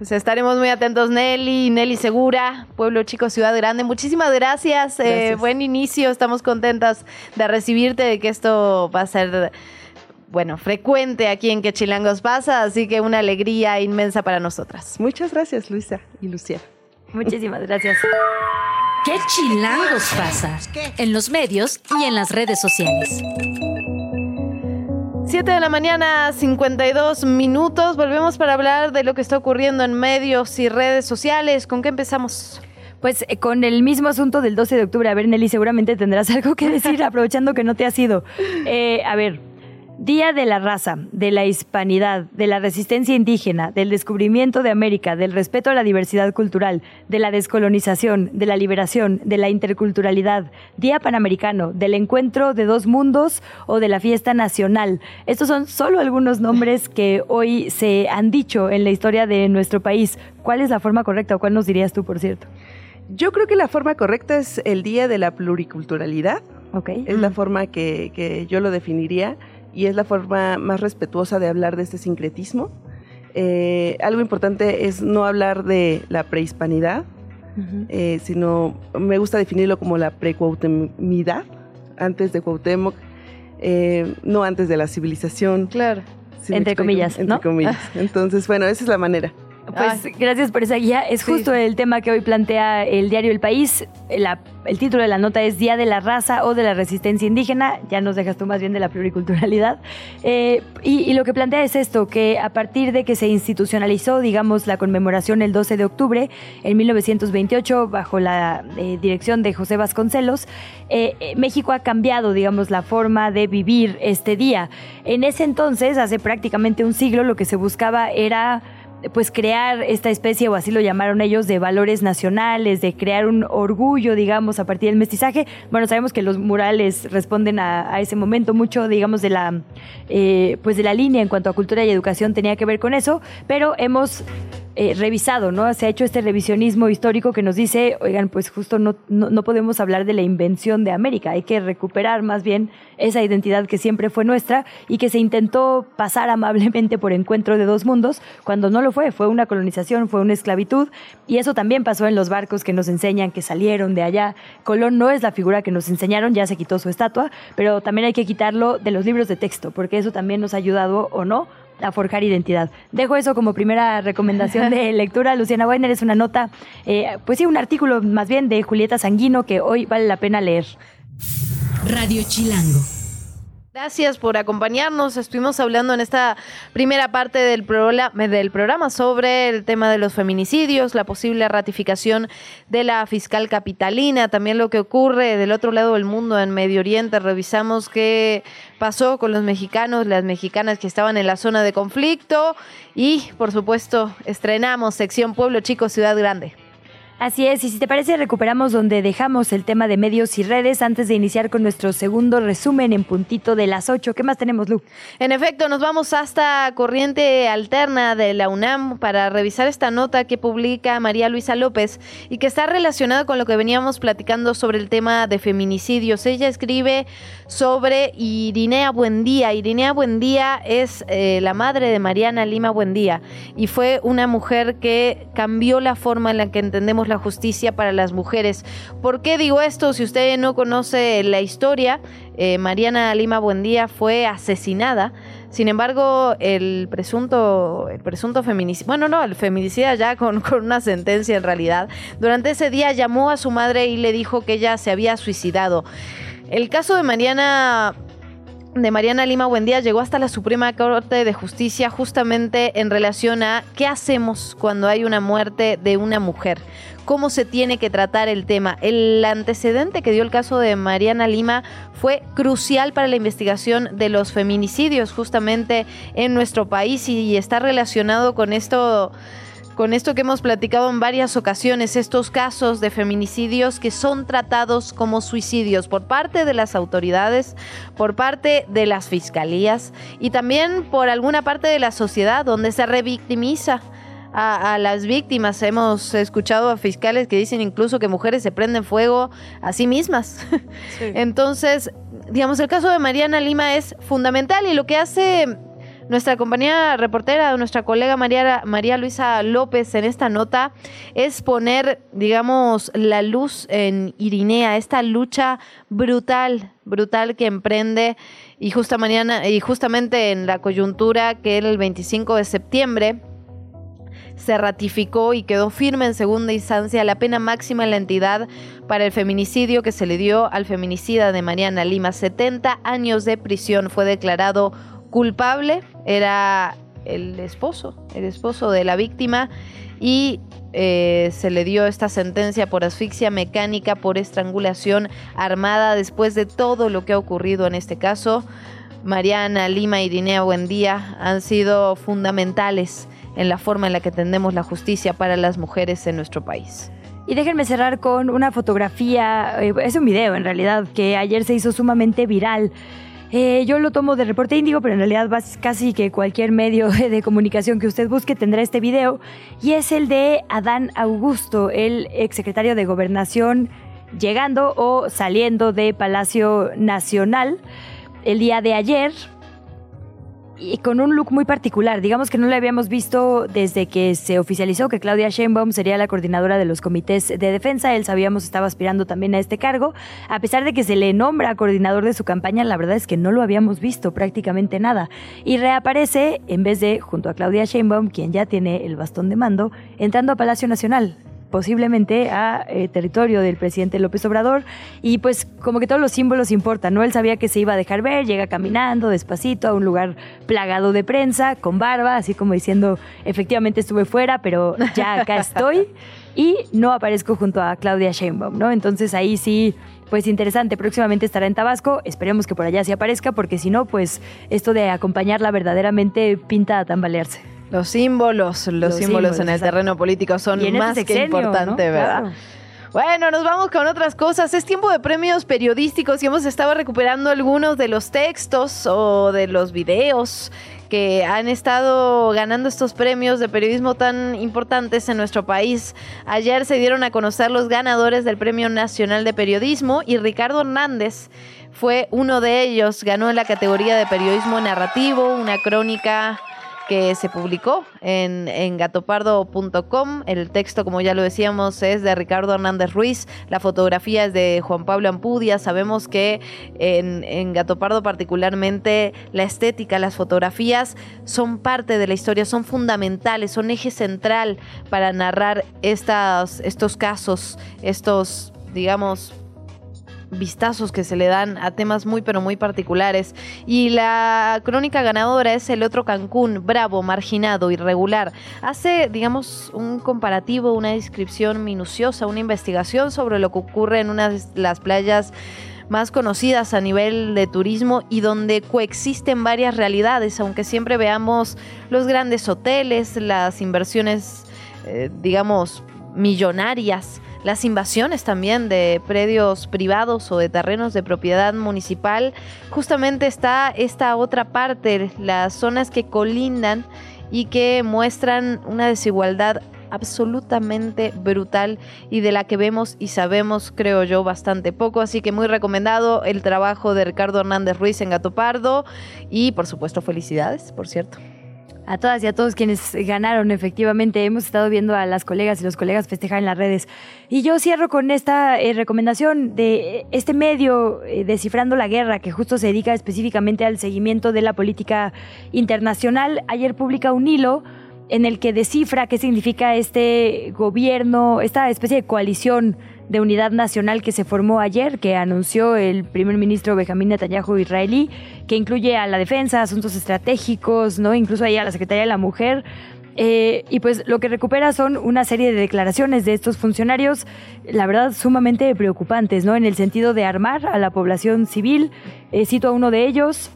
Pues estaremos muy atentos, Nelly, Nelly Segura, Pueblo Chico, Ciudad Grande. Muchísimas gracias. Eh, buen inicio. Estamos contentas de recibirte, de que esto va a ser, bueno, frecuente aquí en Que Chilangos pasa. Así que una alegría inmensa para nosotras. Muchas gracias, Luisa y Lucía. Muchísimas gracias. ¿Qué Chilangos pasa? En los medios y en las redes sociales. 7 de la mañana, 52 minutos. Volvemos para hablar de lo que está ocurriendo en medios y redes sociales. ¿Con qué empezamos? Pues eh, con el mismo asunto del 12 de octubre. A ver, Nelly, seguramente tendrás algo que decir aprovechando que no te has ido. Eh, a ver, Día de la raza, de la hispanidad, de la resistencia indígena, del descubrimiento de América, del respeto a la diversidad cultural, de la descolonización, de la liberación, de la interculturalidad, Día Panamericano, del encuentro de dos mundos o de la fiesta nacional. Estos son solo algunos nombres que hoy se han dicho en la historia de nuestro país. ¿Cuál es la forma correcta o cuál nos dirías tú, por cierto? Yo creo que la forma correcta es el Día de la Pluriculturalidad. Okay. Es la forma que, que yo lo definiría y es la forma más respetuosa de hablar de este sincretismo. Eh, algo importante es no hablar de la prehispanidad, eh, sino me gusta definirlo como la precuautemidad, antes de Cuauhtémoc, eh, no antes de la civilización. Claro. entre comillas, entre comillas. Entonces, bueno, esa es la manera. Pues gracias por esa guía. Es justo el tema que hoy plantea el diario El País. La- el título de la nota es Día de la Raza o de la Resistencia Indígena. Ya nos dejas tú más bien de la pluriculturalidad. Eh, y, y lo que plantea es esto, que a partir de que se institucionalizó, digamos, la conmemoración el 12 de octubre en 1928 bajo la eh, dirección de José Vasconcelos, eh, México ha cambiado, digamos, la forma de vivir este día. En ese entonces, hace prácticamente un siglo, lo que se buscaba era pues crear esta especie, o así lo llamaron ellos, de valores nacionales, de crear un orgullo, digamos, a partir del mestizaje. Bueno, sabemos que los murales responden a, ese momento mucho, digamos, de la, eh, pues de la línea en cuanto a cultura y educación tenía que ver con eso, pero hemos eh, revisado, ¿no? Se ha hecho este revisionismo histórico que nos dice, oigan, pues justo no, no, no podemos hablar de la invención de América, hay que recuperar más bien esa identidad que siempre fue nuestra y que se intentó pasar amablemente por encuentro de dos mundos, cuando no lo fue, fue una colonización, fue una esclavitud, y eso también pasó en los barcos que nos enseñan que salieron de allá. Colón no es la figura que nos enseñaron, ya se quitó su estatua, pero también hay que quitarlo de los libros de texto, porque eso también nos ha ayudado o no a forjar identidad. Dejo eso como primera recomendación de lectura. Luciana Weiner es una nota, eh, pues sí, un artículo más bien de Julieta Sanguino que hoy vale la pena leer. Radio Chilango. Gracias por acompañarnos. Estuvimos hablando en esta primera parte del, del programa sobre el tema de los feminicidios, la posible ratificación de la fiscal capitalina, también lo que ocurre del otro lado del mundo en Medio Oriente. Revisamos qué pasó con los mexicanos, las mexicanas que estaban en la zona de conflicto y, por supuesto, estrenamos sección Pueblo Chico, Ciudad Grande. Así es, y si te parece, recuperamos donde dejamos el tema de medios y redes antes de iniciar con nuestro segundo resumen en puntito de las 8. ¿Qué más tenemos, Lu? En efecto, nos vamos hasta Corriente Alterna de la UNAM para revisar esta nota que publica María Luisa López y que está relacionada con lo que veníamos platicando sobre el tema de feminicidios. Ella escribe sobre Irinea Buendía. Irinea Buendía es eh, la madre de Mariana Lima Buendía y fue una mujer que cambió la forma en la que entendemos la justicia para las mujeres. ¿Por qué digo esto? Si usted no conoce la historia, eh, Mariana Lima Buendía fue asesinada. Sin embargo, el presunto, el presunto feminicida, bueno, no, el feminicida ya con, con una sentencia en realidad, durante ese día llamó a su madre y le dijo que ella se había suicidado. El caso de Mariana de Mariana Lima Buendía llegó hasta la Suprema Corte de Justicia justamente en relación a qué hacemos cuando hay una muerte de una mujer, cómo se tiene que tratar el tema. El antecedente que dio el caso de Mariana Lima fue crucial para la investigación de los feminicidios justamente en nuestro país y está relacionado con esto con esto que hemos platicado en varias ocasiones, estos casos de feminicidios que son tratados como suicidios por parte de las autoridades, por parte de las fiscalías y también por alguna parte de la sociedad donde se revictimiza a, a, las víctimas. Hemos escuchado a fiscales que dicen incluso que mujeres se prenden fuego a sí mismas. Sí. Entonces, digamos, el caso de Mariana Lima es fundamental y lo que hace nuestra compañera reportera, nuestra colega María, María Luisa López en esta nota es poner, digamos, la luz en Irinea, esta lucha brutal, brutal que emprende y, justa mañana, y justamente en la coyuntura que el 25 de septiembre se ratificó y quedó firme en segunda instancia la pena máxima en la entidad para el feminicidio que se le dio al feminicida de Mariana Lima. 70 años de prisión fue declarado culpable era el esposo, el esposo de la víctima y eh, se le dio esta sentencia por asfixia mecánica, por estrangulación armada después de todo lo que ha ocurrido en este caso. Mariana, Lima y Irinea Buendía han sido fundamentales en la forma en la que entendemos la justicia para las mujeres en nuestro país. Y déjenme cerrar con una fotografía, eh, es un video en realidad, que ayer se hizo sumamente viral. Eh, yo lo tomo de reporte índigo, pero en realidad casi que cualquier medio de comunicación que usted busque tendrá este video. Y es el de Adán Augusto, el exsecretario de Gobernación, llegando o saliendo de Palacio Nacional el día de ayer. Y con un look muy particular. Digamos que no le habíamos visto desde que se oficializó que Claudia Sheinbaum sería la coordinadora de los comités de defensa. Él sabíamos estaba aspirando también a este cargo. A pesar de que se le nombra coordinador de su campaña, la verdad es que no lo habíamos visto prácticamente nada. Y reaparece en vez de junto a Claudia Sheinbaum, quien ya tiene el bastón de mando, entrando a Palacio Nacional posiblemente a eh, territorio del presidente López Obrador y pues como que todos los símbolos importan, ¿no? Él sabía que se iba a dejar ver, llega caminando despacito a un lugar plagado de prensa, con barba, así como diciendo, efectivamente estuve fuera, pero ya acá estoy y no aparezco junto a Claudia Sheinbaum, ¿no? Entonces ahí sí pues interesante, próximamente estará en Tabasco, esperemos que por allá sí aparezca, porque si no, pues esto de acompañarla verdaderamente pinta a tambalearse. Los símbolos, los, símbolos, en el terreno político son más que importantes, ¿verdad? Bueno, nos vamos con otras cosas. Es tiempo de premios periodísticos y hemos estado recuperando algunos de los textos o de los videos que han estado ganando estos premios de periodismo tan importantes en nuestro país. Ayer se dieron a conocer los ganadores del Premio Nacional de Periodismo y Ricardo Hernández fue uno de ellos. Ganó en la categoría de periodismo narrativo, una crónica que se publicó en, en gatopardo.com. El texto, como ya lo decíamos, es de Ricardo Hernández Ruiz. La fotografía es de Juan Pablo Ampudia. Sabemos que en, en Gatopardo particularmente la estética, las fotografías son parte de la historia, son fundamentales, son eje central para narrar estas, estos casos, estos, digamos, vistazos que se le dan a temas muy pero muy particulares. Y la crónica ganadora es el otro Cancún, bravo, marginado, irregular. Hace, digamos, un comparativo, una descripción minuciosa, una investigación sobre lo que ocurre en una de las playas más conocidas a nivel de turismo y donde coexisten varias realidades, aunque siempre veamos los grandes hoteles, las inversiones, eh, digamos, millonarias las invasiones también de predios privados o de terrenos de propiedad municipal, justamente está esta otra parte, las zonas que colindan y que muestran una desigualdad absolutamente brutal y de la que vemos y sabemos, creo yo, bastante poco. Así que muy recomendado el trabajo de Ricardo Hernández Ruiz en Gato Pardo y por supuesto felicidades, por cierto a todas y a todos quienes ganaron, efectivamente. Hemos estado viendo a las colegas y los colegas festejar en las redes. Y yo cierro con esta eh, recomendación de este medio, eh, Descifrando la Guerra, que justo se dedica específicamente al seguimiento de la política internacional. Ayer publica un hilo en el que descifra qué significa este gobierno, esta especie de coalición de unidad nacional que se formó ayer, que anunció el primer ministro Benjamín Netanyahu israelí, que incluye a la defensa, asuntos estratégicos, ¿no? incluso ahí a la Secretaría de la Mujer. Eh, y pues lo que recupera son una serie de declaraciones de estos funcionarios, la verdad, sumamente preocupantes, ¿no? En el sentido de armar a la población civil. Eh, cito a uno de ellos.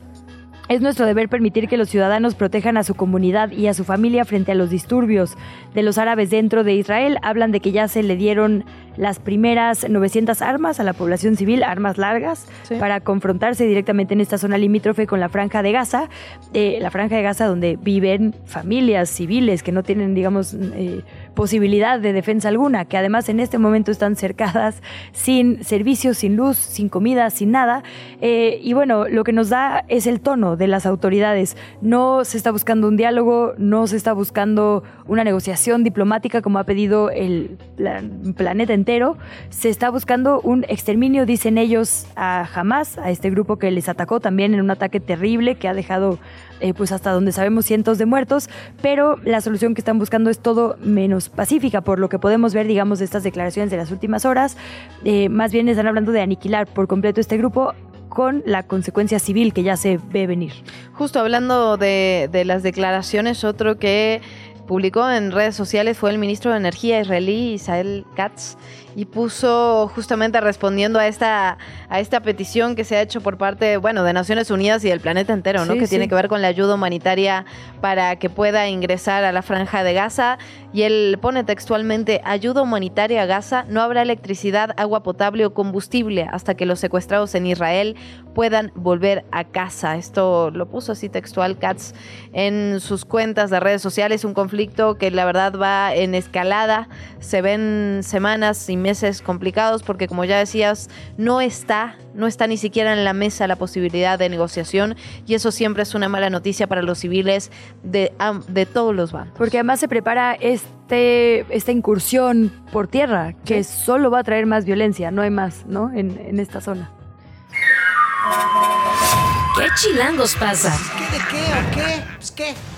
Es nuestro deber permitir que los ciudadanos protejan a su comunidad y a su familia frente a los disturbios de los árabes dentro de Israel. Hablan de que ya se le dieron las primeras 900 armas a la población civil, armas largas, para confrontarse directamente en esta zona limítrofe con la franja de Gaza, eh, la franja de Gaza donde viven familias civiles que no tienen, digamos, eh, posibilidad de defensa alguna, que además en este momento están cercadas sin servicios, sin luz, sin comida, sin nada. Eh, y bueno, lo que nos da es el tono de las autoridades. No se está buscando un diálogo, no se está buscando una negociación diplomática como ha pedido el planeta entero. Se está buscando un exterminio, dicen ellos, a Hamas, a este grupo que les atacó también en un ataque terrible que ha dejado eh, pues hasta donde sabemos cientos de muertos, pero la solución que están buscando es todo menos pacífica, por lo que podemos ver, digamos, de estas declaraciones de las últimas horas, eh, más bien están hablando de aniquilar por completo este grupo con la consecuencia civil que ya se ve venir. Justo hablando de, las declaraciones, otro que publicó en redes sociales fue el ministro de Energía israelí, Israel Katz, y puso justamente respondiendo a esta, a esta petición que se ha hecho por parte, bueno, de Naciones Unidas y del planeta entero, ¿no? que tiene que ver con la ayuda humanitaria para que pueda ingresar a la franja de Gaza. Y él pone textualmente, ayuda humanitaria a Gaza, no habrá electricidad, agua potable o combustible hasta que los secuestrados en Israel puedan volver a casa. Esto lo puso así textual Katz en sus cuentas de redes sociales, un conflicto conflicto que la verdad va en escalada. Se ven semanas y meses complicados porque como ya decías, no está, no está ni siquiera en la mesa la posibilidad de negociación y eso siempre es una mala noticia para los civiles de, de todos los bandos. Porque además se prepara este, esta incursión por tierra que solo va a traer más violencia, no hay más, ¿no? En, en esta zona. ¿Qué chilangos pasa? ¿Qué de qué o qué? Pues qué.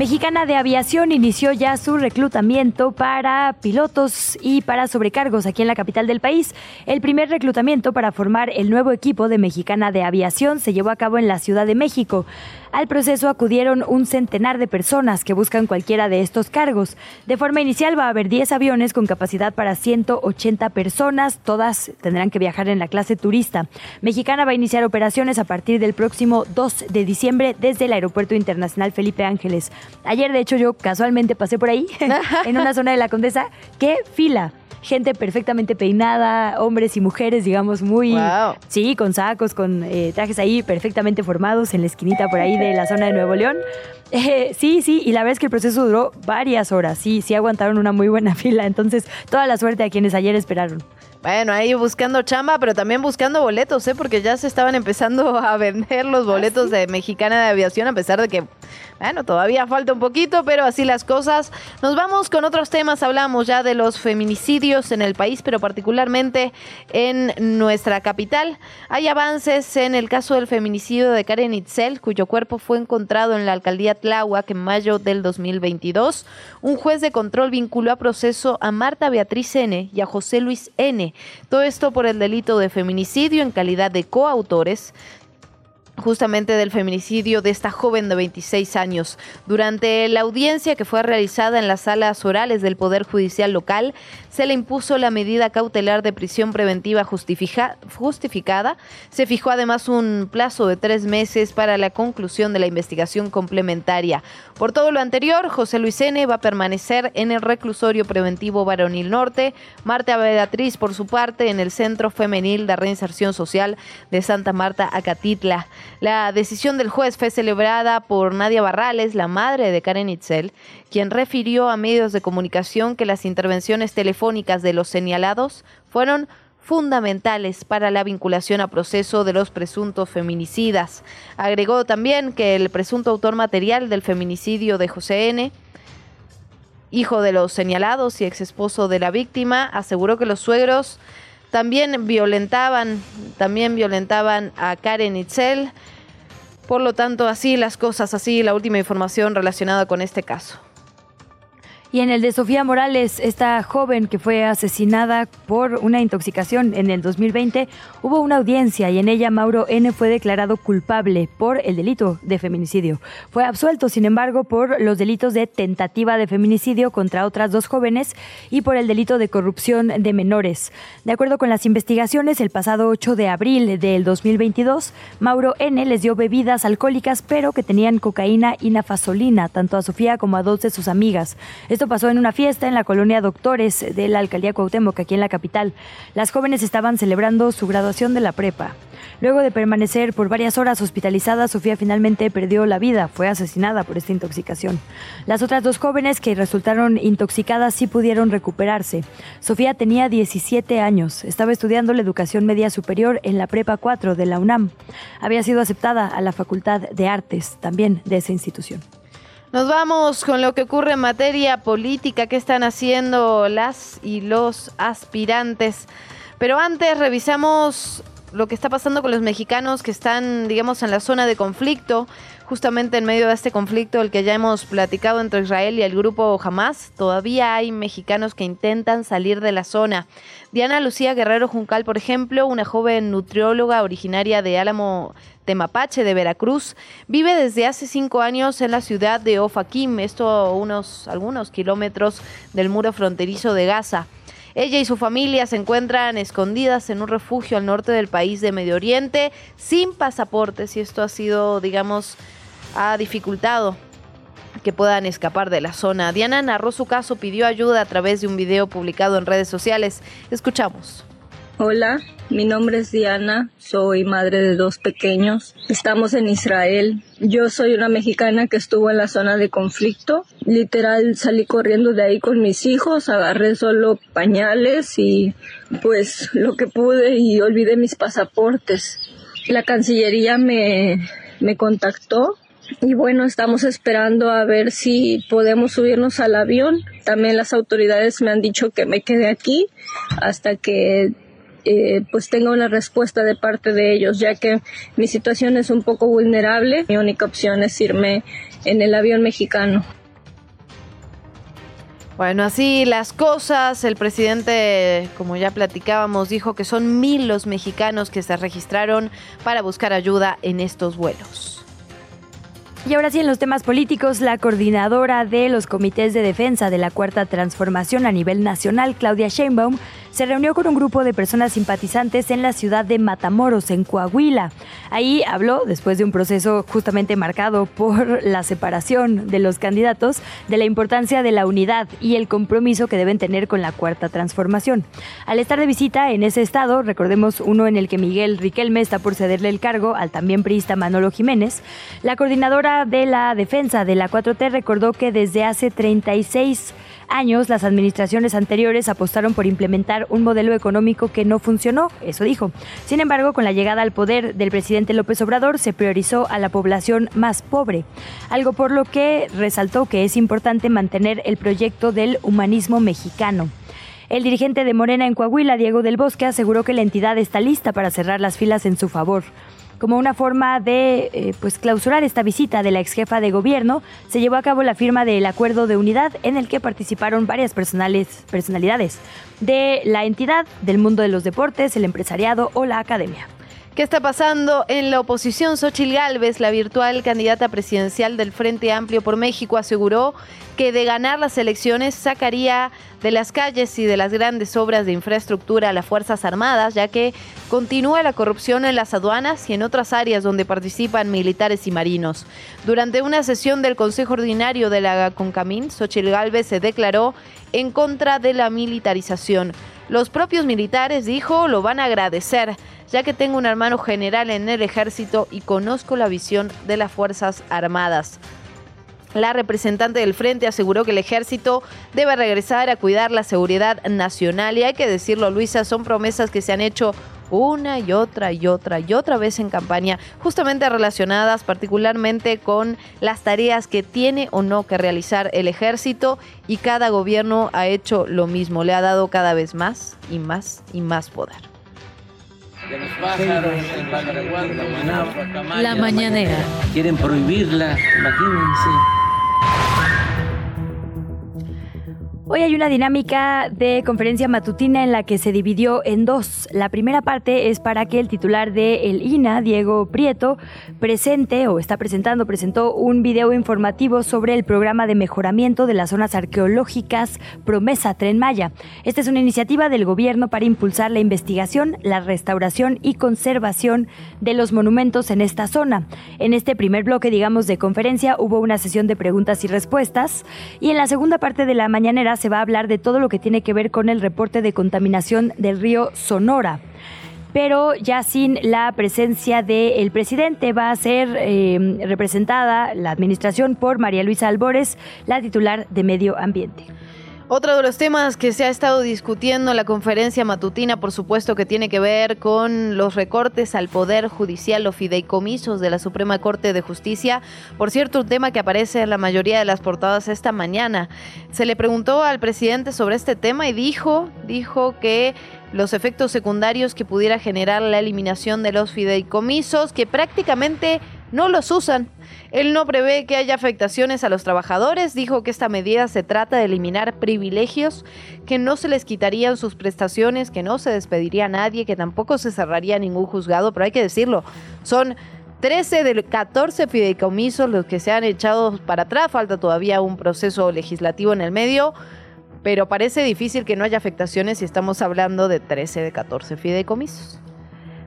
Mexicana de Aviación inició ya su reclutamiento para pilotos y para sobrecargos aquí en la capital del país. El primer reclutamiento para formar el nuevo equipo de Mexicana de Aviación se llevó a cabo en la Ciudad de México. Al proceso acudieron un centenar de personas que buscan cualquiera de estos cargos. De forma inicial va a haber 10 aviones con capacidad para 180 personas, todas tendrán que viajar en la clase turista. Mexicana va a iniciar operaciones a partir del próximo 2 de diciembre desde el Aeropuerto Internacional Felipe Ángeles. Ayer, de hecho, yo casualmente pasé por ahí, en una zona de la Condesa. ¡Qué fila! Gente perfectamente peinada, hombres y mujeres, digamos, muy... Sí, con sacos, con eh, trajes ahí perfectamente formados en la esquinita por ahí de la zona de Nuevo León. Eh, sí, sí, y la verdad es que el proceso duró varias horas. Sí, sí aguantaron una muy buena fila. Entonces, toda la suerte a quienes ayer esperaron. Bueno, ahí buscando chamba, pero también buscando boletos, ¿eh? Porque ya se estaban empezando a vender los boletos de Mexicana de Aviación, a pesar de que, bueno, todavía falta un poquito, pero así las cosas. Nos vamos con otros temas, hablamos ya de los feminicidios en el país, pero particularmente en nuestra capital. Hay avances en el caso del feminicidio de Karen Itzel, cuyo cuerpo fue encontrado en la alcaldía Tláhuac en mayo del 2022. Un juez de control vinculó a proceso a Marta Beatriz N. y a José Luis N. Todo esto por el delito de feminicidio en calidad de coautores justamente del feminicidio de esta joven de 26 años. Durante la audiencia que fue realizada en las salas orales del Poder Judicial local, se le impuso la medida cautelar de prisión preventiva justifica- justificada. Se fijó además un plazo de tres meses para la conclusión de la investigación complementaria. Por todo lo anterior, José Luis N. va a permanecer en el reclusorio preventivo Varonil Norte, Marta Beatriz, por su parte, en el Centro Femenil de Reinserción Social de Santa Marta, Acatitla. La decisión del juez fue celebrada por Nadia Barrales, la madre de Karen Itzel, quien refirió a medios de comunicación que las intervenciones telefónicas de los señalados fueron fundamentales para la vinculación a proceso de los presuntos feminicidas. Agregó también que el presunto autor material del feminicidio de José N., hijo de los señalados y ex esposo de la víctima, aseguró que los suegros también violentaban, también violentaban a Karen Itzel. Por lo tanto, así las cosas, así la última información relacionada con este caso. Y en el de Sofía Morales, esta joven que fue asesinada por una intoxicación en el 2020, hubo una audiencia y en ella Mauro N fue declarado culpable por el delito de feminicidio. Fue absuelto, sin embargo, por los delitos de tentativa de feminicidio contra otras dos jóvenes y por el delito de corrupción de menores. De acuerdo con las investigaciones, el pasado 8 de abril del 2022, Mauro N les dio bebidas alcohólicas, pero que tenían cocaína y nafasolina, tanto a Sofía como a dos de sus amigas. Pasó en una fiesta en la colonia Doctores de la alcaldía Cuauhtémoc, aquí en la capital. Las jóvenes estaban celebrando su graduación de la prepa. Luego de permanecer por varias horas hospitalizada, Sofía finalmente perdió la vida. Fue asesinada por esta intoxicación. Las otras dos jóvenes que resultaron intoxicadas sí pudieron recuperarse. Sofía tenía 17 años. Estaba estudiando la educación media superior en la Prepa 4 de la UNAM. Había sido aceptada a la Facultad de Artes también de esa institución. Nos vamos con lo que ocurre en materia política, qué están haciendo las y los aspirantes. Pero antes revisamos lo que está pasando con los mexicanos que están, digamos, en la zona de conflicto, justamente en medio de este conflicto, el que ya hemos platicado entre Israel y el grupo Hamas, todavía hay mexicanos que intentan salir de la zona. Diana Lucía Guerrero Juncal, por ejemplo, una joven nutrióloga originaria de Álamo Temapache de Veracruz, vive desde hace cinco años en la ciudad de Ofakim, esto unos algunos kilómetros del muro fronterizo de Gaza. Ella y su familia se encuentran escondidas en un refugio al norte del país de Medio Oriente sin pasaportes y esto ha sido, digamos, ha dificultado que puedan escapar de la zona. Diana narró su caso, pidió ayuda a través de un video publicado en redes sociales. Escuchamos. Hola, mi nombre es Diana, soy madre de dos pequeños. Estamos en Israel. Yo soy una mexicana que estuvo en la zona de conflicto. Literal salí corriendo de ahí con mis hijos, agarré solo pañales y pues lo que pude y olvidé mis pasaportes. La Cancillería me, me contactó y bueno, estamos esperando a ver si podemos subirnos al avión. También las autoridades me han dicho que me quede aquí hasta que eh, pues tenga una respuesta de parte de ellos, ya que mi situación es un poco vulnerable. Mi única opción es irme en el avión mexicano. Bueno, así las cosas. El presidente, como ya platicábamos, dijo que son mil los mexicanos que se registraron para buscar ayuda en estos vuelos. Y ahora sí, en los temas políticos, la coordinadora de los comités de defensa de la Cuarta Transformación a nivel nacional, Claudia Sheinbaum, se reunió con un grupo de personas simpatizantes en la ciudad de Matamoros, en Coahuila. Ahí habló, después de un proceso justamente marcado por la separación de los candidatos, de la importancia de la unidad y el compromiso que deben tener con la Cuarta Transformación. Al estar de visita en ese estado, recordemos uno en el que Miguel Riquelme está por cederle el cargo al también priista Manolo Jiménez, la coordinadora de la defensa de la 4T recordó que desde hace 36 años las administraciones anteriores apostaron por implementar un modelo económico que no funcionó, eso dijo. Sin embargo, con la llegada al poder del presidente López Obrador se priorizó a la población más pobre, algo por lo que resaltó que es importante mantener el proyecto del humanismo mexicano. El dirigente de Morena en Coahuila, Diego del Bosque, aseguró que la entidad está lista para cerrar las filas en su favor. Como una forma de eh, pues clausurar esta visita de la ex jefa de gobierno, se llevó a cabo la firma del acuerdo de unidad en el que participaron varias personales, personalidades de la entidad, del mundo de los deportes, el empresariado o la academia. ¿Qué está pasando en la oposición? Xochil Gálvez, la virtual candidata presidencial del Frente Amplio por México, aseguró que de ganar las elecciones sacaría de las calles y de las grandes obras de infraestructura a las Fuerzas Armadas, ya que continúa la corrupción en las aduanas y en otras áreas donde participan militares y marinos. Durante una sesión del Consejo Ordinario de la Concamín, Xochil Gálvez se declaró en contra de la militarización. Los propios militares, dijo, lo van a agradecer ya que tengo un hermano general en el ejército y conozco la visión de las Fuerzas Armadas. La representante del frente aseguró que el ejército debe regresar a cuidar la seguridad nacional y hay que decirlo, Luisa, son promesas que se han hecho una y otra y otra y otra vez en campaña, justamente relacionadas particularmente con las tareas que tiene o no que realizar el ejército y cada gobierno ha hecho lo mismo, le ha dado cada vez más y más y más poder los pájaros, La mañanera. Quieren prohibirla, imagínense. Hoy hay una dinámica de conferencia matutina en la que se dividió en dos. La primera parte es para que el titular de el INA, Diego Prieto, presente o está presentando, presentó un video informativo sobre el programa de mejoramiento de las zonas arqueológicas Promesa Tren Maya. Esta es una iniciativa del gobierno para impulsar la investigación, la restauración y conservación de los monumentos en esta zona. En este primer bloque, digamos, de conferencia hubo una sesión de preguntas y respuestas y en la segunda parte de la mañanera se va a hablar de todo lo que tiene que ver con el reporte de contaminación del río Sonora pero ya sin la presencia del presidente va a ser eh, representada la administración por María Luisa Albores, la titular de Medio Ambiente. Otro de los temas que se ha estado discutiendo en la conferencia matutina, por supuesto que tiene que ver con los recortes al Poder Judicial o fideicomisos de la Suprema Corte de Justicia. Por cierto, un tema que aparece en la mayoría de las portadas esta mañana. Se le preguntó al presidente sobre este tema y dijo, dijo que los efectos secundarios que pudiera generar la eliminación de los fideicomisos, que prácticamente no los usan. Él no prevé que haya afectaciones a los trabajadores, dijo que esta medida se trata de eliminar privilegios, que no se les quitarían sus prestaciones, que no se despediría a nadie, que tampoco se cerraría ningún juzgado, pero hay que decirlo, son 13 de 14 fideicomisos los que se han echado para atrás, falta todavía un proceso legislativo en el medio, pero parece difícil que no haya afectaciones si estamos hablando de 13 de 14 fideicomisos.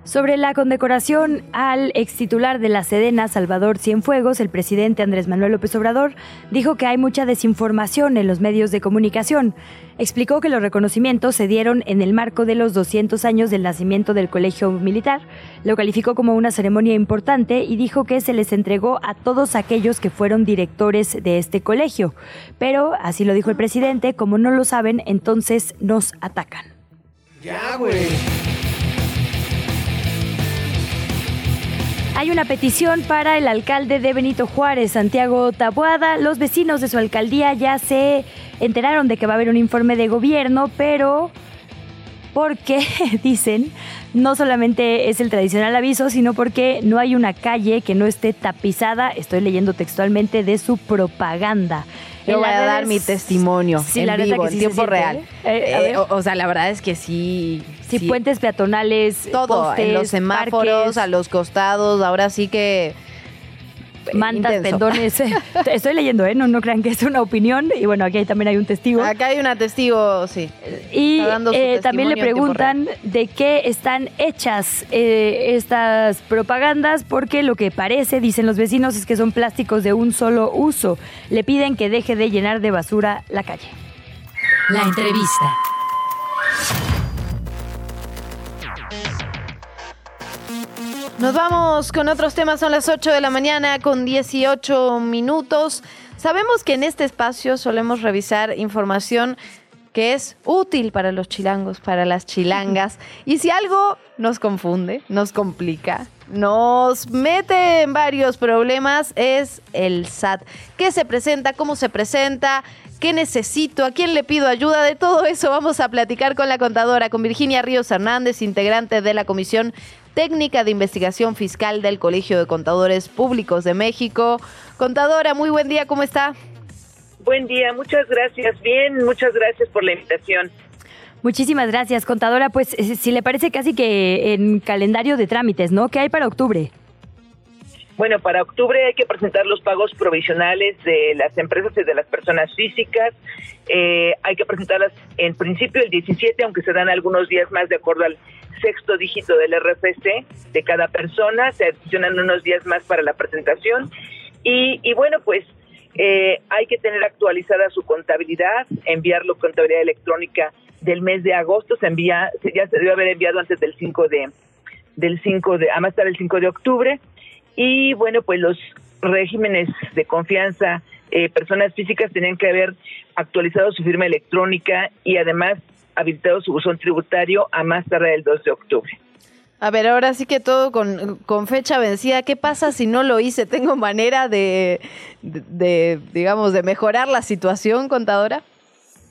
Sobre la condecoración al ex titular de la Sedena, Salvador Cienfuegos, el presidente Andrés Manuel López Obrador dijo que hay mucha desinformación en los medios de comunicación. Explicó que los reconocimientos se dieron en el marco de los 200 años del nacimiento del Colegio Militar. Lo calificó como una ceremonia importante y dijo que se les entregó a todos aquellos que fueron directores de este colegio. Pero, así lo dijo el presidente, como no lo saben, entonces nos atacan. Ya, güey. Hay una petición para el alcalde de Benito Juárez, Santiago Tabuada. Los vecinos de su alcaldía ya se enteraron de que va a haber un informe de gobierno, pero porque, dicen, no solamente es el tradicional aviso, sino porque no hay una calle que no esté tapizada, estoy leyendo textualmente, de su propaganda. Yo voy a dar mi testimonio Sí, en la vivo, que en sí tiempo real. ¿eh? Eh, o, o sea, la verdad es que sí. Sí, puentes peatonales, Todo, postes, en los semáforos, parques, a los costados, ahora sí que... mantas, intenso. pendones. Estoy leyendo, ¿eh? No, no crean que es una opinión. Y bueno, aquí también hay un testigo. Acá hay una testigo, sí. Y eh, también le preguntan de qué están hechas eh, estas propagandas, porque lo que parece, dicen los vecinos, es que son plásticos de un solo uso. Le piden que deje de llenar de basura la calle. La entrevista. Nos vamos con otros temas, son las 8 de la mañana con 18 minutos. Sabemos que en este espacio solemos revisar información que es útil para los chilangos, para las chilangas. Y si algo nos confunde, nos complica, nos mete en varios problemas, es el SAT. ¿Qué se presenta? ¿Cómo se presenta? ¿Qué necesito? ¿A quién le pido ayuda? De todo eso vamos a platicar con la contadora, con Virginia Ríos Hernández, integrante de la Comisión Técnica de Investigación Fiscal del Colegio de Contadores Públicos de México. Contadora, muy buen día, ¿cómo está? Buen día, muchas gracias. Bien, muchas gracias por la invitación. Muchísimas gracias, contadora. Pues eh, si le parece casi que en calendario de trámites, ¿no? ¿Qué hay para octubre? Bueno, para octubre hay que presentar los pagos provisionales de las empresas y de las personas físicas. Eh, hay que presentarlas en principio el 17, aunque se dan algunos días más de acuerdo al sexto dígito del RFC de cada persona. Se adicionan unos días más para la presentación. Y, y bueno, pues eh, hay que tener actualizada su contabilidad, enviarlo contabilidad electrónica del mes de agosto. Se envía, ya se debe haber enviado antes del 5 de del 5 de, a más tarde el 5 de octubre. Y bueno, pues los regímenes de confianza, eh, personas físicas tenían que haber actualizado su firma electrónica y además habilitado su buzón tributario a más tarde el 2 de octubre. A ver, ahora sí que todo con, con fecha vencida. ¿Qué pasa si no lo hice? ¿Tengo manera de, de, de, digamos, de mejorar la situación, contadora?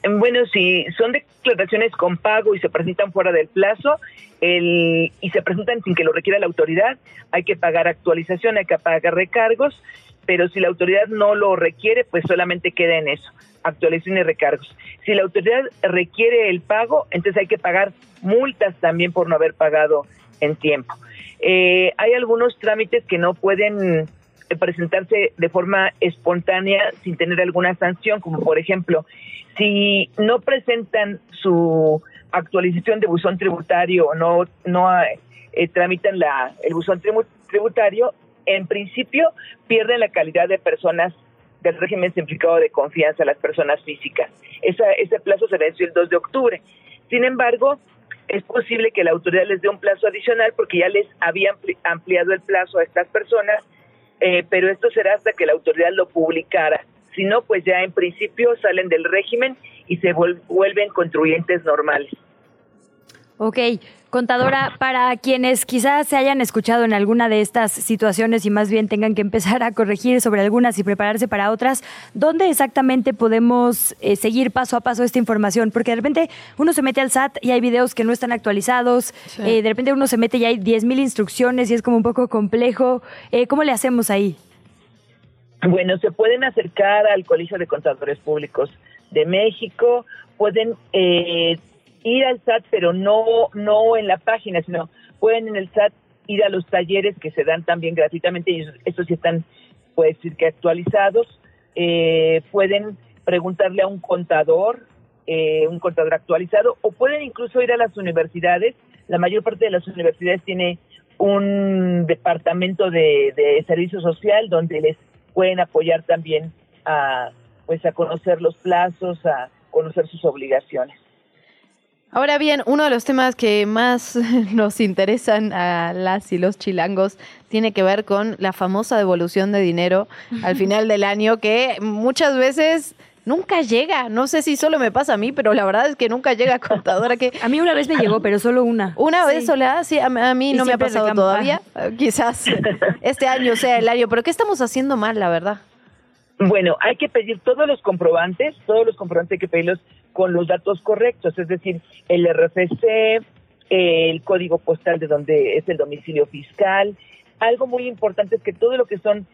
Bueno, si son declaraciones con pago y se presentan fuera del plazo el, y se presentan sin que lo requiera la autoridad, hay que pagar actualización, hay que pagar recargos, pero si la autoridad no lo requiere, pues solamente queda en eso, actualización y recargos. Si la autoridad requiere el pago, entonces hay que pagar multas también por no haber pagado en tiempo. Eh, hay algunos trámites que no pueden eh, presentarse de forma espontánea sin tener alguna sanción, como por ejemplo, si no presentan su actualización de buzón tributario o no, no eh, tramitan la, el buzón tribu- tributario, en principio pierden la calidad de personas del régimen simplificado de confianza, las personas físicas. Ese plazo se venció el 2 de octubre. Sin embargo, es posible que la autoridad les dé un plazo adicional porque ya les había ampli- ampliado el plazo a estas personas, eh, pero esto será hasta que la autoridad lo publicara. Si no, pues ya en principio salen del régimen y se vuel- vuelven contribuyentes normales. Ok, contadora, para quienes quizás se hayan escuchado en alguna de estas situaciones y más bien tengan que empezar a corregir sobre algunas y prepararse para otras, ¿dónde exactamente podemos eh, seguir paso a paso esta información? Porque de repente uno se mete al SAT y hay videos que no están actualizados, Sí. eh, de repente uno se mete y hay 10.000 instrucciones y es como un poco complejo. Eh, ¿Cómo le hacemos ahí? Bueno, se pueden acercar al Colegio de Contadores Públicos de México, pueden eh, ir al SAT, pero no, no en la página, sino pueden en el SAT ir a los talleres que se dan también gratuitamente y estos sí están, puede decir que actualizados. Eh, pueden preguntarle a un contador eh, un contador actualizado o pueden incluso ir a las universidades. La mayor parte de las universidades tiene un departamento de, de servicio social donde les pueden apoyar también a pues a conocer los plazos, a conocer sus obligaciones. Ahora bien, uno de los temas que más nos interesan a las y los chilangos tiene que ver con la famosa devolución de dinero al final del año, que muchas veces nunca llega. No sé si solo me pasa a mí, pero la verdad es que nunca llega contadora. Que a mí una vez me llegó, pero solo una. Una vez sola, sí, a, a mí Y no me ha pasado reclamo. todavía. Quizás este año sea el año, pero ¿qué estamos haciendo mal, la verdad? Bueno, hay que pedir todos los comprobantes, todos los comprobantes hay que pedirlos con los datos correctos, es decir, el RFC, el código postal de donde es el domicilio fiscal. Algo muy importante es que todo lo que son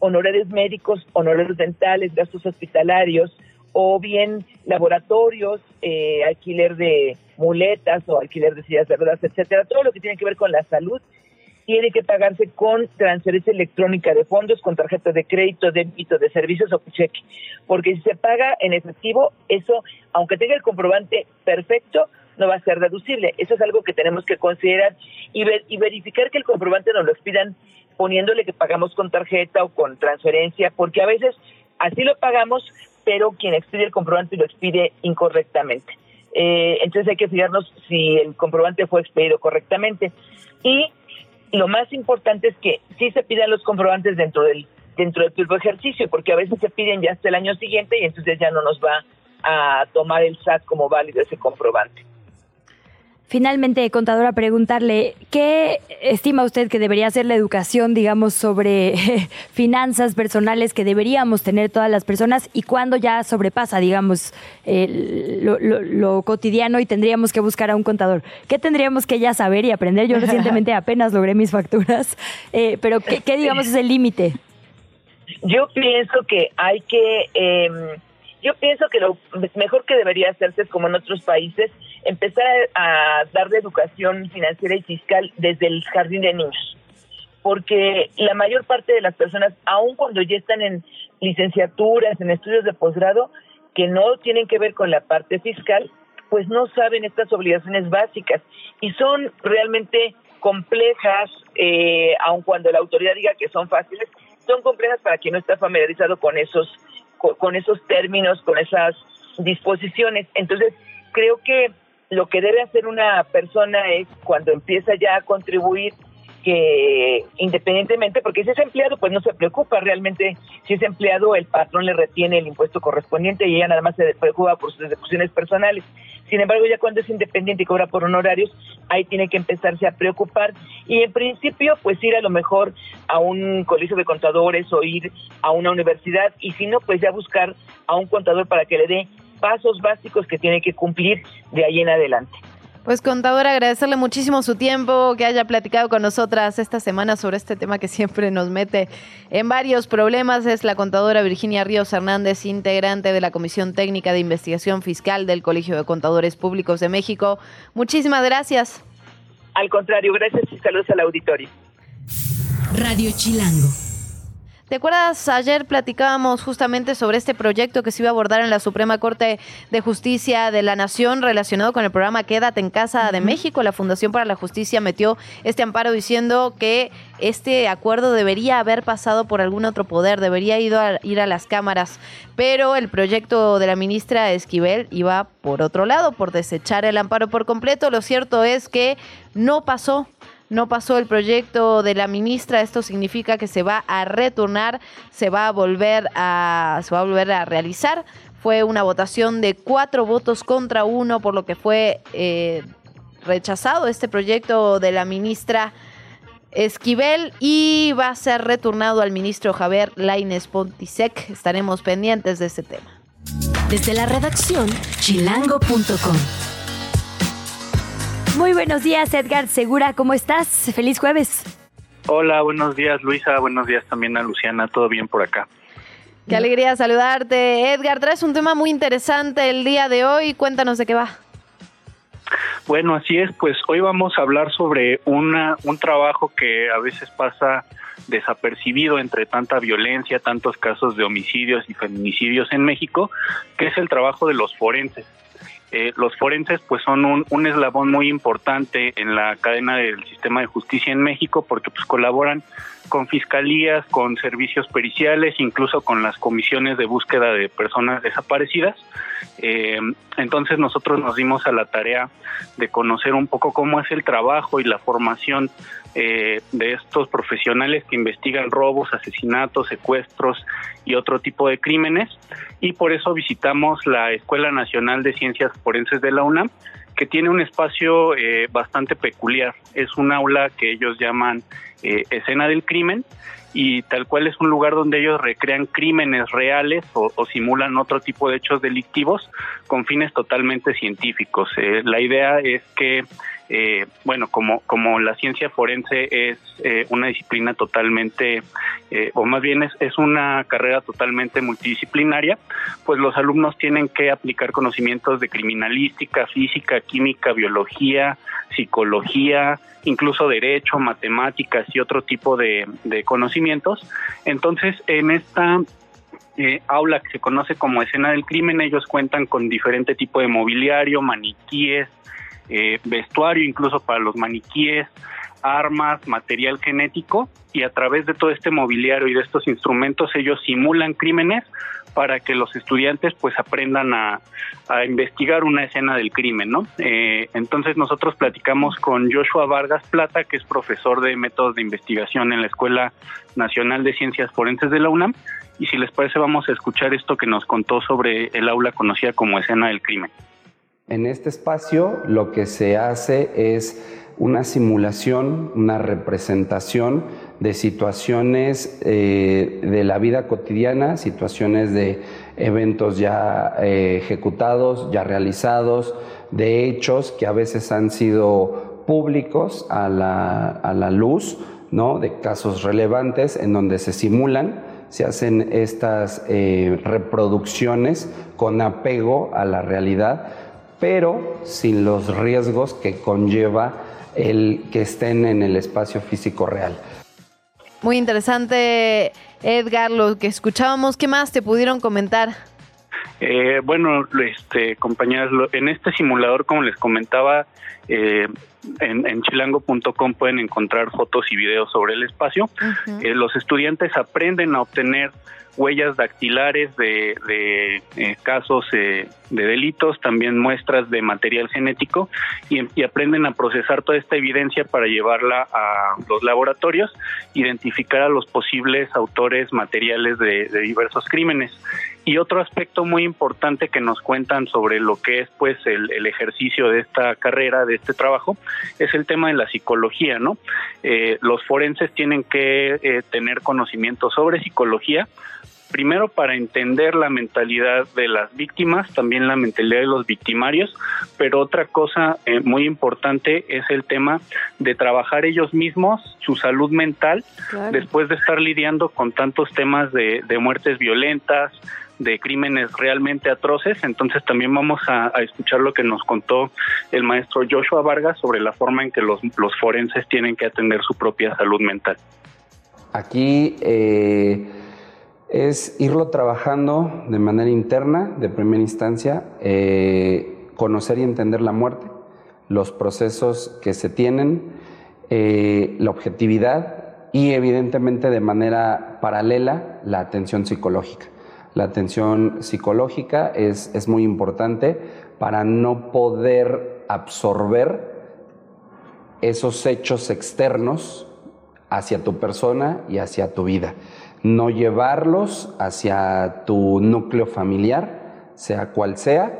honorarios médicos, honorarios dentales, gastos hospitalarios o bien laboratorios, eh, alquiler de muletas o alquiler de sillas de ruedas, etcétera, todo lo que tiene que ver con la salud tiene que pagarse con transferencia electrónica de fondos, con tarjeta de crédito, débito de servicios o cheque. Porque si se paga en efectivo, eso, aunque tenga el comprobante perfecto, no va a ser deducible. Eso es algo que tenemos que considerar y, ver, y verificar que el comprobante nos lo expidan poniéndole que pagamos con tarjeta o con transferencia, porque a veces así lo pagamos, pero quien expide el comprobante lo expide incorrectamente. Eh, entonces hay que fijarnos si el comprobante fue expedido correctamente. Y lo más importante es que sí se pidan los comprobantes dentro del dentro del propio ejercicio, porque a veces se piden ya hasta el año siguiente y entonces ya no nos va a tomar el SAT como válido ese comprobante. Finalmente, contadora, preguntarle, ¿qué estima usted que debería ser la educación, digamos, sobre finanzas personales que deberíamos tener todas las personas y cuándo ya sobrepasa, digamos, eh, lo, lo- lo cotidiano y tendríamos que buscar a un contador? ¿Qué tendríamos que ya saber y aprender? Yo recientemente apenas logré mis facturas, eh, pero ¿qué, qué, digamos, es el límite? Yo pienso que hay que, eh, yo pienso que lo mejor que debería hacerse es como en otros países, empezar a darle educación financiera y fiscal desde el jardín de niños. Porque la mayor parte de las personas, aun cuando ya están en licenciaturas, en estudios de posgrado, que no tienen que ver con la parte fiscal, pues no saben estas obligaciones básicas y son realmente complejas, eh, aun cuando la autoridad diga que son fáciles, son complejas para quien no está familiarizado con esos con, esos términos, con esas disposiciones. Entonces, creo que lo que debe hacer una persona es cuando empieza ya a contribuir que independientemente, porque si es empleado, pues no se preocupa realmente. Si es empleado, el patrón le retiene el impuesto correspondiente y ella nada más se preocupa por sus deducciones personales. Sin embargo, ya cuando es independiente y cobra por honorarios, ahí tiene que empezarse a preocupar. Y en principio, pues ir a lo mejor a un colegio de contadores o ir a una universidad. Y si no, pues ya buscar a un contador para que le dé pasos básicos que tiene que cumplir de ahí en adelante. Pues contadora, agradecerle muchísimo su tiempo, que haya platicado con nosotras esta semana sobre este tema que siempre nos mete en varios problemas. Es la contadora Virginia Ríos Hernández, integrante de la Comisión Técnica de Investigación Fiscal del Colegio de Contadores Públicos de México. Muchísimas gracias. Al contrario, gracias y saludos al auditorio. Radio Chilango. ¿Te acuerdas? Ayer platicábamos justamente sobre este proyecto que se iba a abordar en la Suprema Corte de Justicia de la Nación relacionado con el programa Quédate en Casa de México. La Fundación para la Justicia metió este amparo diciendo que este acuerdo debería haber pasado por algún otro poder, debería ido a, ir a las cámaras, pero el proyecto de la ministra Esquivel iba por otro lado, por desechar el amparo por completo. Lo cierto es que no pasó no pasó el proyecto de la ministra, esto significa que se va a retornar, se va a volver a, se va a volver a realizar. Fue una votación de cuatro votos contra uno, por lo que fue eh, rechazado este proyecto de la ministra Esquivel y va a ser retornado al ministro Javier Laines Pontisek. Estaremos pendientes de este tema. Desde la redacción, chilango.com. Muy buenos días, Edgar Segura, ¿cómo estás? Feliz jueves. Hola, buenos días Luisa, buenos días también a Luciana, todo bien por acá. Qué alegría saludarte. Edgar, traes un tema muy interesante el día de hoy. Cuéntanos de qué va. Bueno, así es, pues hoy vamos a hablar sobre una, un trabajo que a veces pasa desapercibido entre tanta violencia, tantos casos de homicidios y feminicidios en México, que es el trabajo de los forenses. Eh, los forenses pues son un, un, eslabón muy importante en la cadena del sistema de justicia en México porque pues colaboran con fiscalías, con servicios periciales, incluso con las comisiones de búsqueda de personas desaparecidas. Eh, entonces nosotros nos dimos a la tarea de conocer un poco cómo es el trabajo y la formación eh, de estos profesionales que investigan robos, asesinatos, secuestros y otro tipo de crímenes. Y por eso visitamos la Escuela Nacional de Ciencias Forenses de la UNAM, que tiene un espacio eh, bastante peculiar. Es un aula que ellos llaman eh, escena del crimen y tal cual es un lugar donde ellos recrean crímenes reales o, simulan otro tipo de hechos delictivos con fines totalmente científicos. Eh, la idea es que eh, bueno, como, como la ciencia forense es eh, una disciplina totalmente, eh, o más bien es, es una carrera totalmente multidisciplinaria, pues los alumnos tienen que aplicar conocimientos de criminalística, física, química, biología, psicología, incluso derecho, matemáticas y otro tipo de, de conocimientos. Entonces, en esta eh, aula que se conoce como escena del crimen, ellos cuentan con diferente tipo de mobiliario, maniquíes, eh, vestuario incluso para los maniquíes, armas, material genético y a través de todo este mobiliario y de estos instrumentos ellos simulan crímenes para que los estudiantes pues aprendan a, investigar una escena del crimen, ¿no? Eh, entonces nosotros platicamos con Joshua Vargas Plata, que es profesor de métodos de investigación en la Escuela Nacional de Ciencias Forenses de la UNAM, y si les parece vamos a escuchar esto que nos contó sobre el aula conocida como escena del crimen. En este espacio lo que se hace es una simulación, una representación de situaciones eh, de la vida cotidiana, situaciones de eventos ya eh, ejecutados, ya realizados, de hechos que a veces han sido públicos a la, luz, de casos relevantes en donde se simulan, se hacen estas eh, reproducciones con apego a la realidad pero sin los riesgos que conlleva el que estén en el espacio físico real. Muy interesante, Edgar, lo que escuchábamos. ¿Qué más te pudieron comentar? Eh, bueno, este, compañeras, en este simulador, como les comentaba, eh, en, chilango.com pueden encontrar fotos y videos sobre el espacio. Eh, los estudiantes aprenden a obtener huellas dactilares de, eh, casos eh, de delitos, también muestras de material genético y, aprenden a procesar toda esta evidencia para llevarla a los laboratorios, identificar a los posibles autores materiales de, diversos crímenes. Y otro aspecto muy importante que nos cuentan sobre lo que es pues el, ejercicio de esta carrera, de este trabajo, es el tema de la psicología, ¿no? Eh, los forenses tienen que tener conocimiento sobre psicología, primero para entender la mentalidad de las víctimas, también la mentalidad de los victimarios, pero otra cosa eh, muy importante es el tema de trabajar ellos mismos su salud mental después de estar lidiando con tantos temas de, muertes violentas, de crímenes realmente atroces. Entonces también vamos a, escuchar lo que nos contó el maestro Joshua Vargas sobre la forma en que los, los forenses tienen que atender su propia salud mental. Aquí eh, es irlo trabajando de manera interna, de primera instancia, eh, conocer y entender la muerte, los procesos que se tienen, eh, la objetividad y evidentemente de manera paralela la atención psicológica. La atención psicológica es, es muy importante para no poder absorber esos hechos externos hacia tu persona y hacia tu vida no llevarlos hacia tu núcleo familiar, sea cual sea,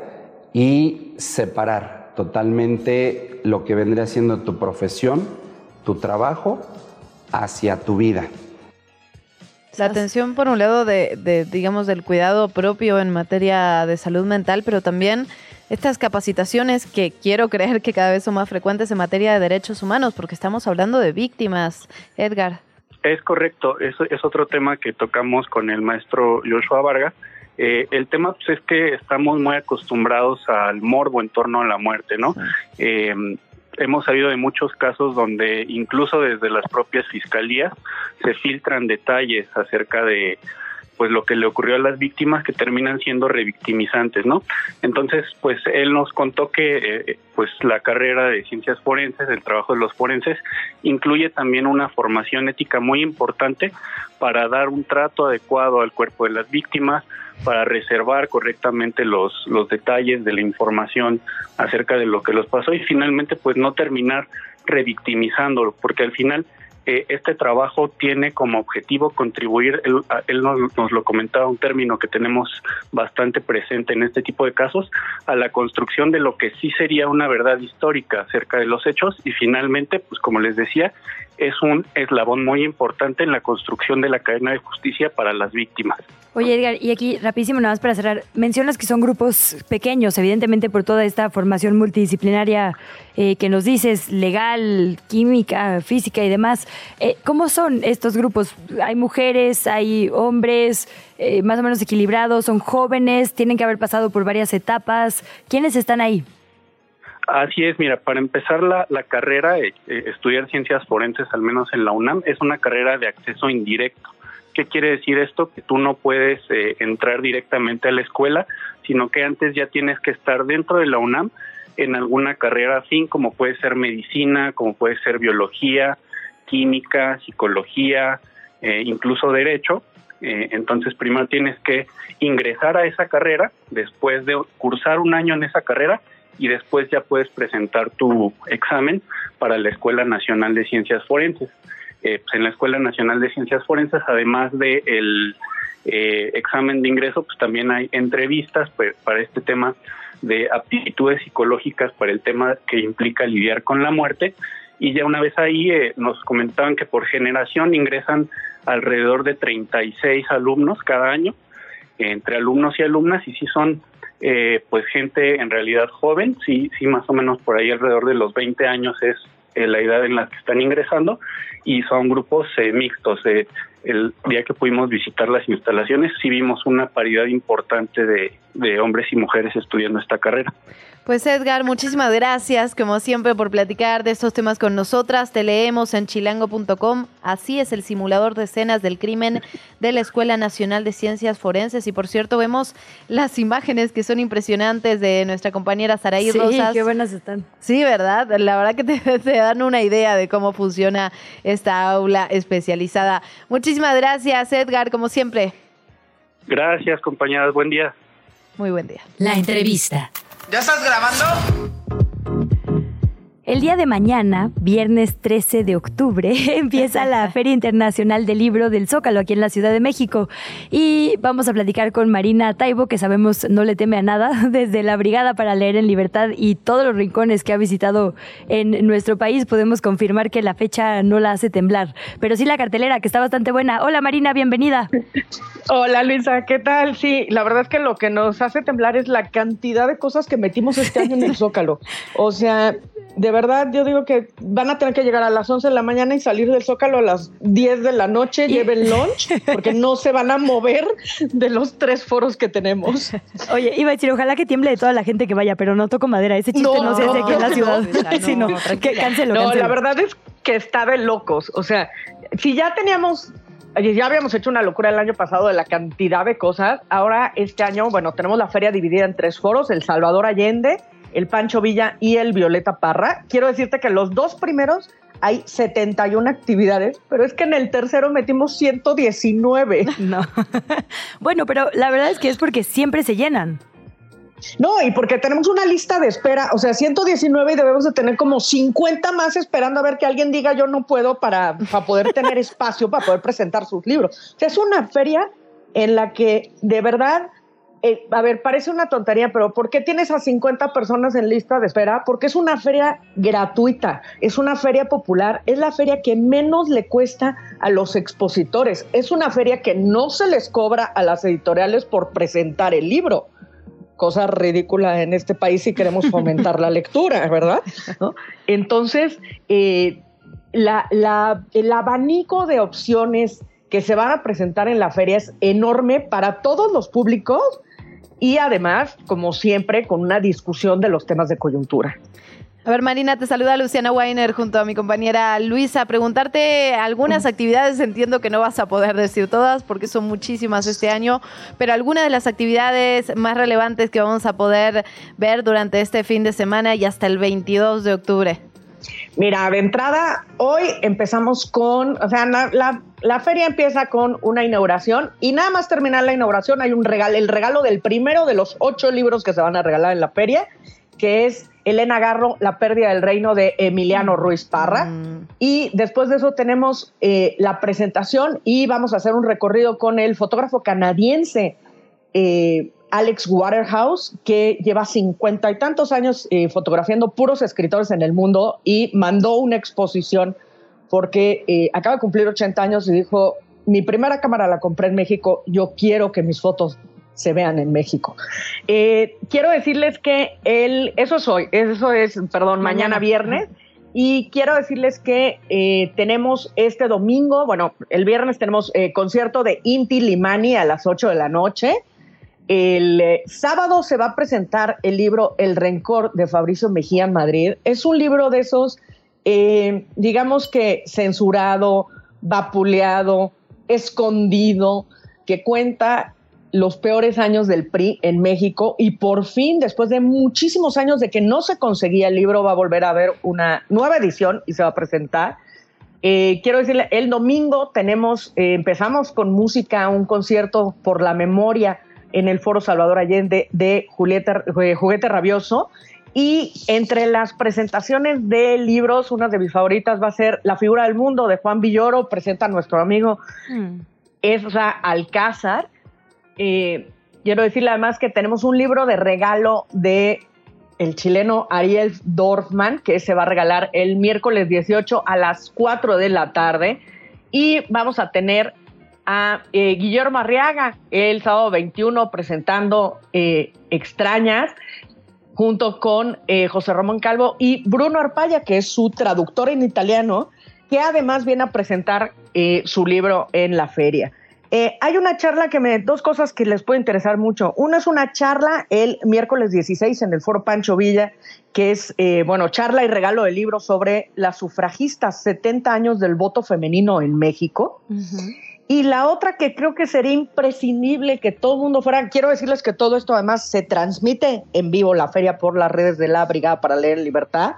y separar totalmente lo que vendría siendo tu profesión, tu trabajo, hacia tu vida. La atención, por un lado, de, digamos, del cuidado propio en materia de salud mental, pero también estas capacitaciones que quiero creer que cada vez son más frecuentes en materia de derechos humanos, porque estamos hablando de víctimas, Edgar. Es correcto, eso es otro tema que tocamos con el maestro Joshua Vargas. Eh, el tema pues, es que estamos muy acostumbrados al morbo en torno a la muerte, ¿no? Eh, hemos sabido de muchos casos donde incluso desde las propias fiscalías se filtran detalles acerca de pues lo que le ocurrió a las víctimas que terminan siendo revictimizantes, ¿no? Entonces, pues él nos contó que eh, pues la carrera de ciencias forenses, el trabajo de los forenses, incluye también una formación ética muy importante para dar un trato adecuado al cuerpo de las víctimas, para reservar correctamente los, los detalles de la información acerca de lo que los pasó y finalmente pues no terminar revictimizándolo, porque al final eh, este trabajo tiene como objetivo contribuir, él, nos, lo comentaba, un término que tenemos bastante presente en este tipo de casos, a la construcción de lo que sí sería una verdad histórica acerca de los hechos y finalmente, pues como les decía, es un eslabón muy importante en la construcción de la cadena de justicia para las víctimas. Oye, Edgar, y aquí rapidísimo, nada más para cerrar, mencionas que son grupos pequeños, evidentemente por toda esta formación multidisciplinaria eh, que nos dices, legal, química, física y demás. Eh, ¿Cómo son estos grupos? ¿Hay mujeres, hay hombres, eh, más o menos equilibrados, son jóvenes, tienen que haber pasado por varias etapas? ¿Quiénes están ahí? Así es, mira, para empezar la, la carrera, estudiar ciencias forenses, al menos en la UNAM, es una carrera de acceso indirecto. ¿Qué quiere decir esto? Que tú no puedes eh, entrar directamente a la escuela, sino que antes ya tienes que estar dentro de la UNAM en alguna carrera afín, como puede ser medicina, como puede ser biología, química, psicología, eh, incluso derecho. Eh, entonces, primero tienes que ingresar a esa carrera, después de cursar un año en esa carrera, y después ya puedes presentar tu examen para la Escuela Nacional de Ciencias Forenses. Eh, pues en la Escuela Nacional de Ciencias Forenses, además del el eh, examen de ingreso, pues también hay entrevistas pues, para este tema de aptitudes psicológicas para el tema que implica lidiar con la muerte. Y ya una vez ahí eh, nos comentaban que por generación ingresan alrededor de 36 alumnos cada año, entre alumnos y alumnas, y sí son pues gente en realidad joven, sí, sí más o menos por ahí alrededor de los 20 años es la edad en la que están ingresando y son grupos eh, mixtos. El día que pudimos visitar las instalaciones sí vimos una paridad importante de, de hombres y mujeres estudiando esta carrera. Pues Edgar, muchísimas gracias, como siempre, por platicar de estos temas con nosotras. Te leemos en chilango.com. Así es el simulador de escenas del crimen de la Escuela Nacional de Ciencias Forenses. Y por cierto, vemos las imágenes que son impresionantes de nuestra compañera Saraí sí, Rosas. qué buenas están. Sí, ¿verdad? La verdad que te, te dan una idea de cómo funciona esta aula especializada. Muchísimas gracias, Edgar, como siempre. Gracias, compañeras. Buen día. Muy buen día. La entrevista. ¿Ya estás grabando? El día de mañana, viernes 13 de octubre, empieza la Feria Internacional del Libro del Zócalo aquí en la Ciudad de México. Y vamos a platicar con Marina Taibo, que sabemos no le teme a nada, desde la Brigada para Leer en Libertad y todos los rincones que ha visitado en nuestro país. Podemos confirmar que la fecha no la hace temblar, pero sí la cartelera, que está bastante buena. Hola Marina, bienvenida. Hola Luisa, ¿qué tal? Sí, la verdad es que lo que nos hace temblar es la cantidad de cosas que metimos este año en el Zócalo. O sea, de verdad, yo digo que van a tener que llegar a las 11 de la mañana y salir del Zócalo a las 10 de la noche, lleven lunch, porque no se van a mover de los tres foros que tenemos. Oye, iba a decir, ojalá que tiemble de toda la gente que vaya, pero no toco madera, ese chiste no, se hace aquí en la ciudad. No, no, que cancelo, no cancelo. la verdad es que está de locos. O sea, si ya teníamos ya habíamos hecho una locura el año pasado de la cantidad de cosas. Ahora, este año, bueno, tenemos la feria dividida en tres foros: El Salvador Allende, el Pancho Villa y el Violeta Parra. Quiero decirte que los dos primeros hay 71 actividades, pero es que en el tercero metimos 119. No. bueno, pero la verdad es que es porque siempre se llenan. No, y porque tenemos una lista de espera, o sea, 119 y debemos de tener como 50 más esperando a ver que alguien diga yo no puedo para, para poder tener espacio para poder presentar sus libros. O sea, es una feria en la que de verdad eh, a ver, parece una tontería, pero ¿por qué tienes a 50 personas en lista de espera? Porque es una feria gratuita, es una feria popular, es la feria que menos le cuesta a los expositores, es una feria que no se les cobra a las editoriales por presentar el libro. Cosa ridícula en este país si queremos fomentar la lectura, ¿verdad? ¿No? Entonces, eh, la, la, el abanico de opciones que se van a presentar en la feria es enorme para todos los públicos y además, como siempre, con una discusión de los temas de coyuntura. A ver, Marina, te saluda Luciana Weiner junto a mi compañera Luisa. Preguntarte algunas actividades, entiendo que no vas a poder decir todas porque son muchísimas este año, pero algunas de las actividades más relevantes que vamos a poder ver durante este fin de semana y hasta el 22 de octubre. Mira, de entrada, hoy empezamos con, o sea, la, la, feria empieza con una inauguración y nada más terminar la inauguración hay un regalo, el regalo del primero de los ocho libros que se van a regalar en la feria, que es Elena Garro, La pérdida del reino de Emiliano mm. Ruiz Parra. Mm. Y después de eso tenemos eh, la presentación y vamos a hacer un recorrido con el fotógrafo canadiense eh, Alex Waterhouse, que lleva cincuenta y tantos años eh, fotografiando puros escritores en el mundo y mandó una exposición porque acaba de cumplir 80 años y dijo, mi primera cámara la compré en México, yo quiero que mis fotos se vean en México. Eh, quiero decirles que el, eso es hoy, eso es, perdón, mañana, viernes. Y quiero decirles que eh, tenemos este domingo, bueno, el viernes tenemos eh, concierto de Inti Limani a las 8 de la noche. El sábado se va a presentar el libro El Rencor de Fabricio Mejía Madrid. Es un libro de esos, digamos que censurado, vapuleado, escondido, que cuenta los peores años del PRI en México y por fin, después de muchísimos años de que no se conseguía el libro, va a volver a haber una nueva edición y se va a presentar. Eh, quiero decirle, el domingo tenemos, eh, empezamos con música, un concierto por la memoria en el Foro Salvador Allende de Julieta, eh, Juguete Rabioso. Y entre las presentaciones de libros, una de mis favoritas va a ser La figura del mundo de Juan Villoro, presenta a nuestro amigo mm. Ezra Alcázar. Eh, quiero decirle además que tenemos un libro de regalo de el chileno Ariel Dorfman, que se va a regalar el miércoles 18 a las 4 de la tarde. Y vamos a tener a eh, Guillermo Arriaga el sábado 21 presentando eh, Extrañas, junto con José Ramón Calvo y Bruno Arpaya, que es su traductor en italiano, que además viene a presentar su libro en la feria. Eh, hay una charla que me, dos cosas que les puede interesar mucho. Una es una charla el miércoles 16 en el Foro Pancho Villa, que es, eh, bueno, charla y regalo de libro sobre las sufragistas, 70 años del voto femenino en México. Y la otra que creo que sería imprescindible que todo el mundo fuera, quiero decirles que todo esto además se transmite en vivo la feria por las redes de la Brigada para Leer Libertad,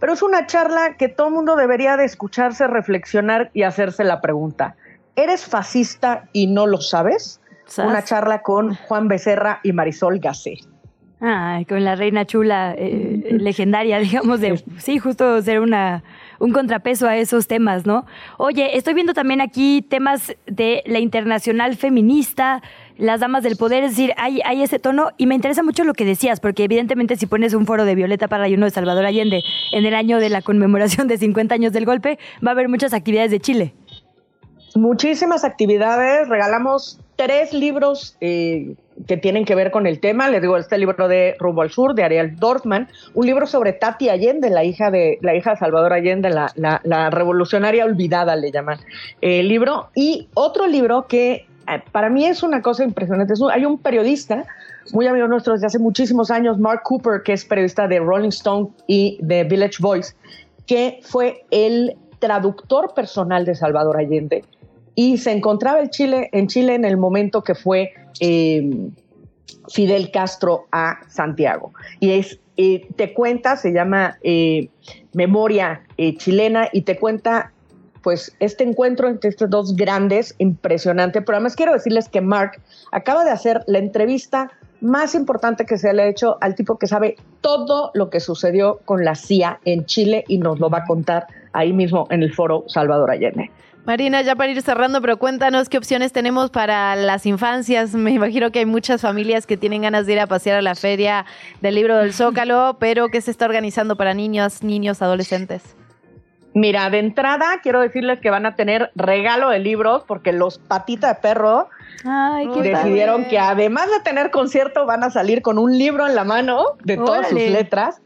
pero es una charla que todo el mundo debería de escucharse, reflexionar y hacerse la pregunta. ¿Eres fascista y no lo sabes? Una charla con Juan Becerra y Marisol Gacé. Ah, con la reina chula eh, legendaria, digamos, de sí, justo ser una, un contrapeso a esos temas, ¿no? Oye, estoy viendo también aquí temas de la internacional feminista, las damas del poder, es decir, hay, ese tono y me interesa mucho lo que decías, porque evidentemente si pones un foro de Violeta para y uno de Salvador Allende en el año de la conmemoración de 50 años del golpe, va a haber muchas actividades de Chile muchísimas actividades, regalamos tres libros eh, que tienen que ver con el tema. Les digo, este libro de Rumbo al Sur, de Ariel Dorfman, un libro sobre Tati Allende, la hija de, la hija de Salvador Allende, la, revolucionaria olvidada, le llaman el libro. Y otro libro que eh, para mí es una cosa impresionante. hay un periodista muy amigo nuestro desde hace muchísimos años, Mark Cooper, que es periodista de Rolling Stone y de Village Voice, que fue el traductor personal de Salvador Allende y se encontraba el Chile, en Chile en el momento que fue eh, Fidel Castro a Santiago. Y es, eh, te cuenta, se llama eh, Memoria Chilena, y te cuenta pues este encuentro entre estos dos grandes, impresionante. Pero además quiero decirles que Mark acaba de hacer la entrevista más importante que se le ha hecho al tipo que sabe todo lo que sucedió con la CIA en Chile y nos lo va a contar ahí mismo en el foro Salvador Allende. Marina, ya para ir cerrando, pero cuéntanos qué opciones tenemos para las infancias. Me imagino que hay muchas familias que tienen ganas de ir a pasear a la feria del libro del Zócalo, pero ¿qué se está organizando para niños, niños, adolescentes? Mira, de entrada quiero decirles que van a tener regalo de libros porque los patitas de perro decidieron que además de tener concierto van a salir con un libro en la mano de todas sus letras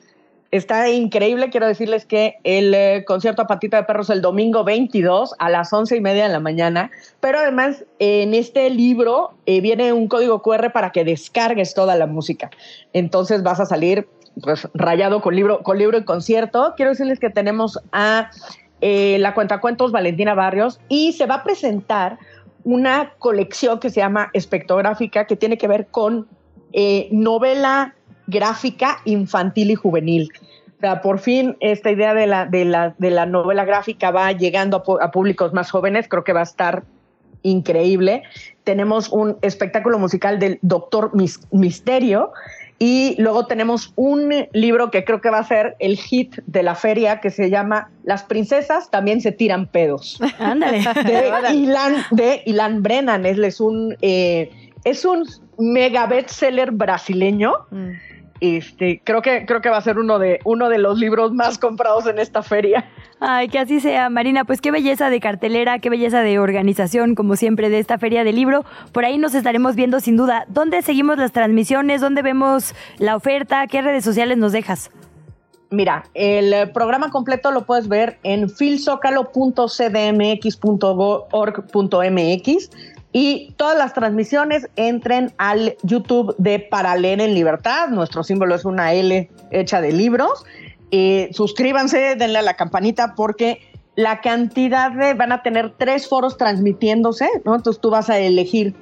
Está increíble, quiero decirles que el eh, concierto a patita de perros el domingo 22 a las once y media de la mañana, pero además en este libro eh, viene un código QR para que descargues toda la música. Entonces vas a salir pues rayado con libro, con libro y concierto. Quiero decirles que tenemos a eh, la cuentacuentos Valentina Barrios y se va a presentar una colección que se llama Espectrográfica que tiene que ver con novela gráfica infantil y juvenil. O sea, por fin esta idea de la, de la, de la novela gráfica va llegando a, a públicos más jóvenes, creo que va a estar increíble. Tenemos un espectáculo musical del Doctor Misterio y luego tenemos un libro que creo que va a ser el hit de la feria que se llama Las princesas también se tiran pedos. Ándale. De Ilan, de Ilan Brennan. Es, un, eh, es un mega bestseller brasileño. Mm. Este, creo que creo que va a ser uno de uno de los libros más comprados en esta feria. Ay, que así sea, Marina. Pues qué belleza de cartelera, qué belleza de organización, como siempre, de esta feria del libro. Por ahí nos estaremos viendo sin duda. ¿Dónde seguimos las transmisiones? ¿Dónde vemos la oferta? ¿Qué redes sociales nos dejas? Mira, el programa completo lo puedes ver en filzocalo.cdmx.org.mx y todas las transmisiones entren al YouTube de Para en Libertad. Nuestro símbolo es una L hecha de libros. Eh, suscríbanse, denle a la campanita porque la cantidad de, van a tener tres foros transmitiéndose, ¿no? Entonces tú vas a elegir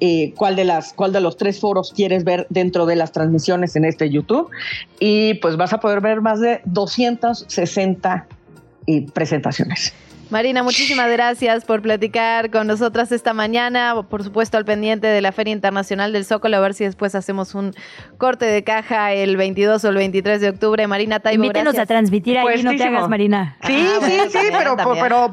eh, cuál, de las, cuál de los tres foros quieres ver dentro de las transmisiones en este YouTube y pues vas a poder ver más de 260 eh, presentaciones. Marina, muchísimas gracias por platicar con nosotras esta mañana. Por supuesto, al pendiente de la Feria Internacional del Zócalo, a ver si después hacemos un corte de caja el 22 o el 23 de octubre. Marina Taibo, Invítenos a transmitir ahí, no te hagas, Marina. Sí, ah, sí, sí, pero,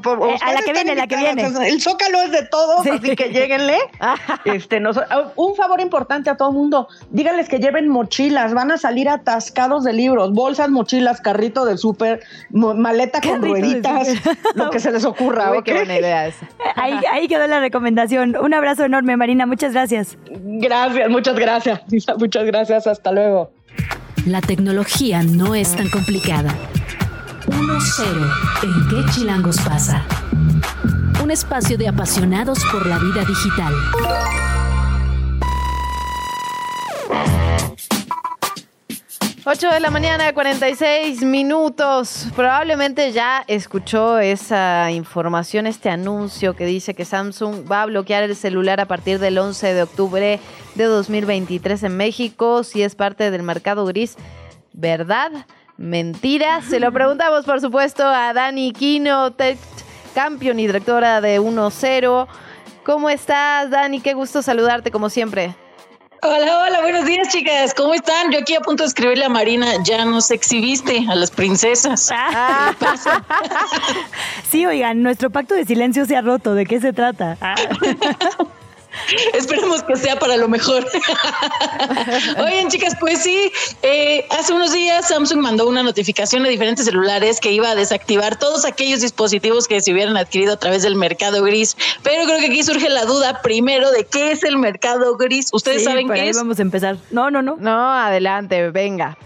pero, eh, a la que viene, la que viene. El Zócalo es de todos, así que lleguenle. este, ah, un favor importante a todo el mundo, díganles que lleven mochilas, van a salir atascados de libros, bolsas, mochilas, carrito de súper, maleta con rueditas, lo que se les ocurra. qué buena idea esa. Ahí, ahí quedó la recomendación. Un abrazo enorme, Marina. Muchas gracias. Gracias, muchas gracias. Muchas gracias. Hasta luego. La tecnología no es tan complicada. 1-0. ¿En qué chilangos pasa? Un espacio de apasionados por la vida digital. 8 de la mañana, 46 minutos. Probablemente ya escuchó esa información, este anuncio que dice que Samsung va a bloquear el celular a partir del 11 de octubre de 2023 en México, si es parte del mercado gris. ¿Verdad? Mentira. Se lo preguntamos, por supuesto, a Dani Kino, tech campeón y directora de 1-0. ¿Cómo estás, Dani? Qué gusto saludarte, como siempre. Hola, hola, buenos días, chicas. ¿Cómo están? Yo aquí a punto de escribirle a Marina, ya nos exhibiste a las princesas. Ah. sí, oigan, nuestro pacto de silencio se ha roto. ¿De qué se trata? Ah. Esperemos que sea para lo mejor. Oigan, chicas, pues sí, eh, hace unos días Samsung mandó una notificación a diferentes celulares que iba a desactivar todos aquellos dispositivos que se hubieran adquirido a través del mercado gris. Pero creo que aquí surge la duda primero de qué es el mercado gris. ¿Ustedes saben qué ahí es? Vamos a empezar. No, no, no. No, adelante, venga.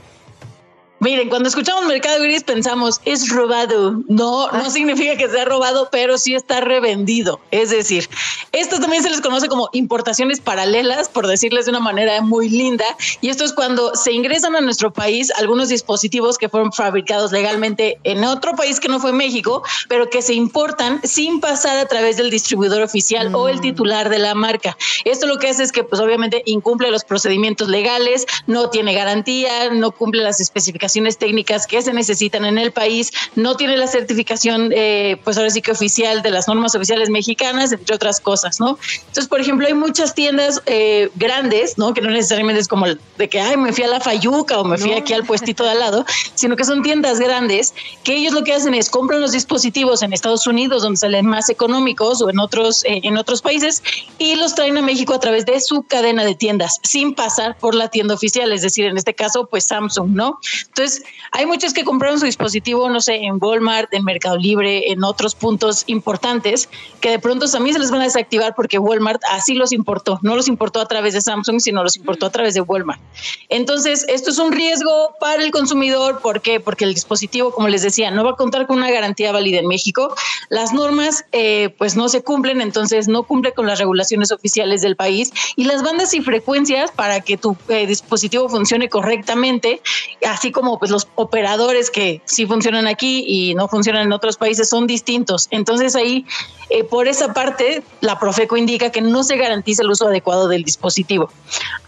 Miren, cuando escuchamos mercado gris pensamos, es robado. No, no ah. significa que sea robado, pero sí está revendido. Es decir, esto también se les conoce como importaciones paralelas, por decirles de una manera muy linda. Y esto es cuando se ingresan a nuestro país algunos dispositivos que fueron fabricados legalmente en otro país que no fue México, pero que se importan sin pasar a través del distribuidor oficial o el mm. titular de la marca. Esto lo que hace es que, pues obviamente, incumple los procedimientos legales, no tiene garantía, no cumple las especificaciones técnicas que se necesitan en el país, no tiene la certificación, eh, pues ahora sí que oficial de las normas oficiales mexicanas, entre otras cosas, ¿no? Entonces, por ejemplo, hay muchas tiendas eh, grandes, ¿no? Que no necesariamente es como de que, ay, me fui a la Fayuca o me fui aquí al puestito de al lado, sino que son tiendas grandes que ellos lo que hacen es compran los dispositivos en Estados Unidos, donde salen más económicos o en otros, eh, en otros países, y los traen a México a través de su cadena de tiendas, sin pasar por la tienda oficial, es decir, en este caso, pues Samsung, ¿no? Entonces, Entonces, hay muchos que compraron su dispositivo, no sé, en Walmart, en Mercado Libre, en otros puntos importantes, que de pronto también se les van a desactivar porque Walmart así los importó. No los importó a través de Samsung, sino los importó a través de Walmart. Entonces, esto es un riesgo para el consumidor. ¿Por qué? Porque el dispositivo, como les decía, no va a contar con una garantía válida en México. Las normas, eh, pues no se cumplen, entonces no cumple con las regulaciones oficiales del país y las bandas y frecuencias para que tu eh, dispositivo funcione correctamente, así como pues los operadores que sí funcionan aquí y no funcionan en otros países son distintos. Entonces ahí, eh, por esa parte, la Profeco indica que no se garantiza el uso adecuado del dispositivo.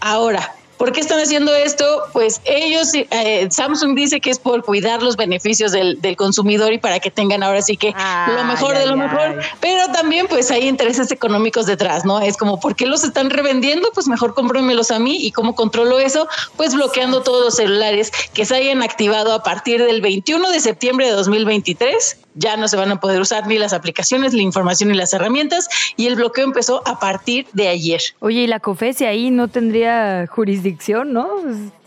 Ahora, ¿Por qué están haciendo esto? Pues ellos, eh, Samsung dice que es por cuidar los beneficios del, consumidor y para que tengan ahora sí que lo mejor de lo mejor, pero también pues hay intereses económicos detrás, ¿no? Es como, ¿por qué los están revendiendo? Pues mejor cómprenmelos a mí y cómo controlo eso? Pues bloqueando todos los celulares que se hayan activado a partir del 21 de septiembre de 2023 ya no se van a poder usar ni las aplicaciones, la información ni las herramientas y el bloqueo empezó a partir de ayer. Oye, y la COFESE ahí no tendría jurisdicción, ¿no?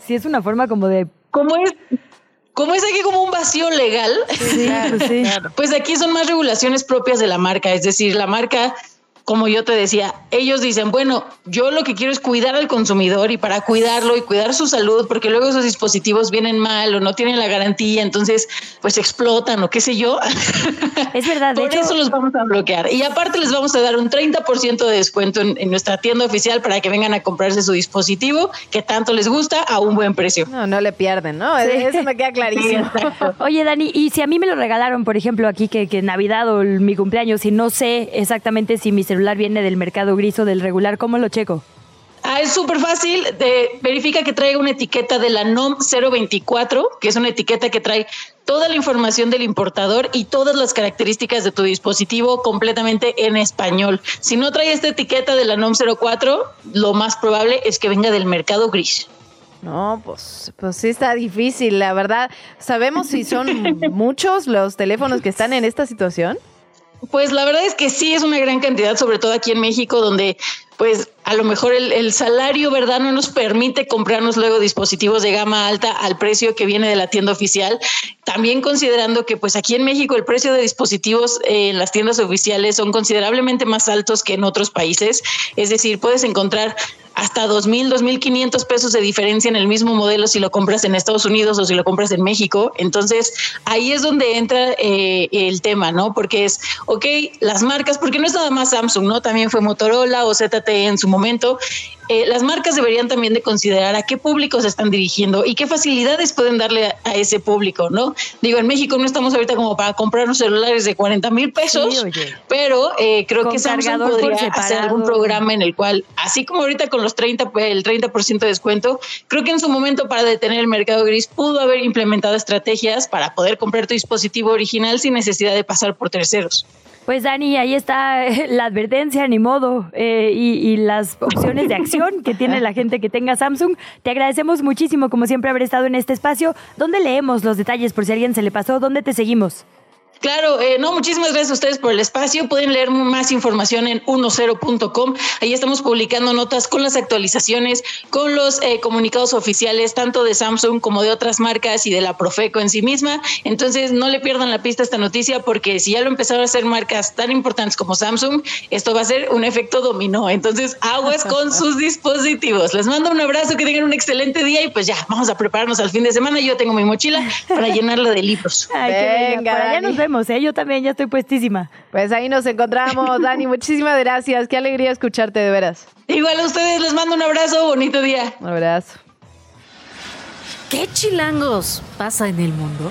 Si es una forma como de... ¿Cómo es? Como es aquí como un vacío legal, pues, pues aquí son más regulaciones propias de la marca, es decir, la marca como yo te decía, ellos dicen, bueno, yo lo que quiero es cuidar al consumidor y para cuidarlo y cuidar su salud, porque luego esos dispositivos vienen mal o no tienen la garantía, entonces pues explotan o qué sé yo. Es verdad. Por eso los vamos a bloquear. Y aparte les vamos a dar un 30% de descuento en, nuestra tienda oficial para que vengan a comprarse su dispositivo que tanto les gusta a un buen precio. No, no le pierden, ¿no? Eso me queda clarísimo. Oye, Dani, y si a mí me lo regalaron, por ejemplo, aquí que, que Navidad o mi cumpleaños y no sé exactamente si mi celular viene del mercado gris o del regular, ¿cómo lo checo? Ah, es súper fácil. verifica que traiga una etiqueta de la NOM 024, que es una etiqueta que trae toda la información del importador y todas las características de tu dispositivo completamente en español. Si no trae esta etiqueta de la NOM 04, lo más probable es que venga del mercado gris. No, pues, pues sí está difícil, la verdad. ¿Sabemos si son muchos los teléfonos que están en esta situación? Pues la verdad es que sí es una gran cantidad, sobre todo aquí en México, donde pues a lo mejor el, salario, ¿verdad? No nos permite comprarnos luego dispositivos de gama alta al precio que viene de la tienda oficial. También considerando que pues aquí en México el precio de dispositivos en las tiendas oficiales son considerablemente más altos que en otros países. Es decir, puedes encontrar hasta 2.000, 2.500 pesos de diferencia en el mismo modelo si lo compras en Estados Unidos o si lo compras en México. Entonces, ahí es donde entra eh, el tema, ¿no? Porque es, ok, las marcas, porque no es nada más Samsung, ¿no? También fue Motorola o ZT en su momento eh, las marcas deberían también de considerar a qué público se están dirigiendo y qué facilidades pueden darle a, ese público, ¿no? Digo, en México no estamos ahorita como para comprar unos celulares de 40 mil pesos, pero eh, creo que Samsung podría hacer algún programa en el cual, así como ahorita con los 30, el 30% de descuento, creo que en su momento para detener el mercado gris pudo haber implementado estrategias para poder comprar tu dispositivo original sin necesidad de pasar por terceros. Pues Dani, ahí está la advertencia, ni modo, eh, y, las opciones de acción que tiene la gente que tenga Samsung. Te agradecemos muchísimo, como siempre, haber estado en este espacio. ¿Dónde leemos los detalles por si a alguien se le pasó? ¿Dónde te seguimos? Claro, eh, no, muchísimas gracias a ustedes por el espacio. Pueden leer más información en 10.com. Ahí estamos publicando notas con las actualizaciones, con los eh, comunicados oficiales, tanto de Samsung como de otras marcas y de la Profeco en sí misma. Entonces, no le pierdan la pista a esta noticia porque si ya lo empezaron a hacer marcas tan importantes como Samsung, esto va a ser un efecto dominó. Entonces, aguas con sus dispositivos. Les mando un abrazo, que tengan un excelente día y pues ya, vamos a prepararnos al fin de semana. Yo tengo mi mochila para llenarla de libros. Venga, nos vemos. ¿Eh? Yo también ya estoy puestísima. Pues ahí nos encontramos, Dani. Muchísimas gracias. Qué alegría escucharte, de veras. Igual a ustedes les mando un abrazo, bonito día. Un abrazo. ¿Qué chilangos pasa en el mundo?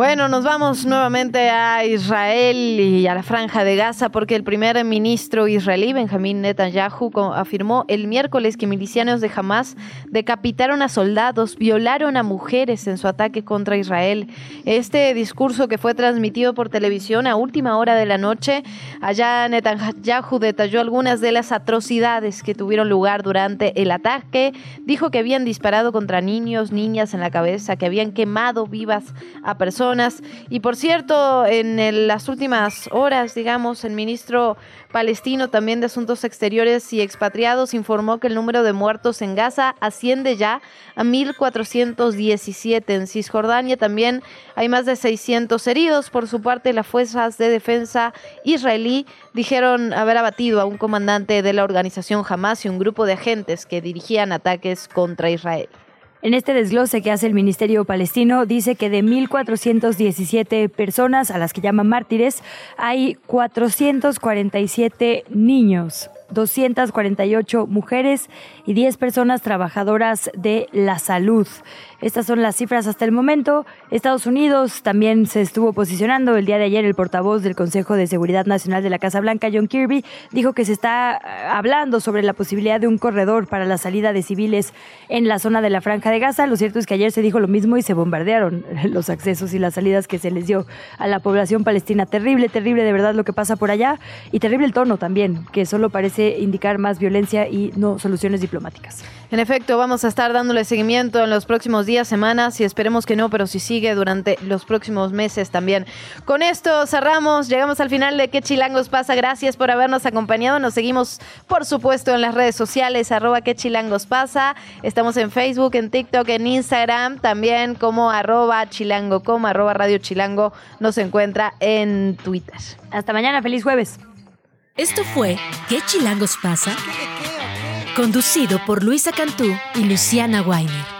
Bueno, nos vamos nuevamente a Israel y a la franja de Gaza porque el primer ministro israelí, Benjamín Netanyahu, afirmó el miércoles que milicianos de Hamas decapitaron a soldados, violaron a mujeres en su ataque contra Israel. Este discurso que fue transmitido por televisión a última hora de la noche, allá Netanyahu detalló algunas de las atrocidades que tuvieron lugar durante el ataque. Dijo que habían disparado contra niños, niñas en la cabeza, que habían quemado vivas a personas Y por cierto, en las últimas horas, digamos, el ministro palestino también de Asuntos Exteriores y Expatriados informó que el número de muertos en Gaza asciende ya a 1.417. En Cisjordania también hay más de 600 heridos. Por su parte, las fuerzas de defensa israelí dijeron haber abatido a un comandante de la organización Hamas y un grupo de agentes que dirigían ataques contra Israel. En este desglose que hace el Ministerio Palestino, dice que de 1.417 personas a las que llaman mártires, hay 447 niños. 248 mujeres y 10 personas trabajadoras de la salud. Estas son las cifras hasta el momento. Estados Unidos también se estuvo posicionando. El día de ayer el portavoz del Consejo de Seguridad Nacional de la Casa Blanca, John Kirby, dijo que se está eh, hablando sobre la posibilidad de un corredor para la salida de civiles en la zona de la Franja de Gaza. Lo cierto es que ayer se dijo lo mismo y se bombardearon los accesos y las salidas que se les dio a la población palestina. Terrible, terrible de verdad lo que pasa por allá y terrible el tono también, que solo parece indicar más violencia y no soluciones diplomáticas. En efecto, vamos a estar dándole seguimiento en los próximos días, semanas y esperemos que no, pero si sigue durante los próximos meses también. Con esto cerramos, llegamos al final de ¿Qué chilangos pasa? Gracias por habernos acompañado. Nos seguimos, por supuesto, en las redes sociales, arroba ¿Qué chilangos pasa? Estamos en Facebook, en TikTok, en Instagram, también como arroba chilango, como arroba radio chilango, nos encuentra en Twitter. Hasta mañana, feliz jueves. Esto fue ¿Qué chilangos pasa? Conducido por Luisa Cantú y Luciana Weiner.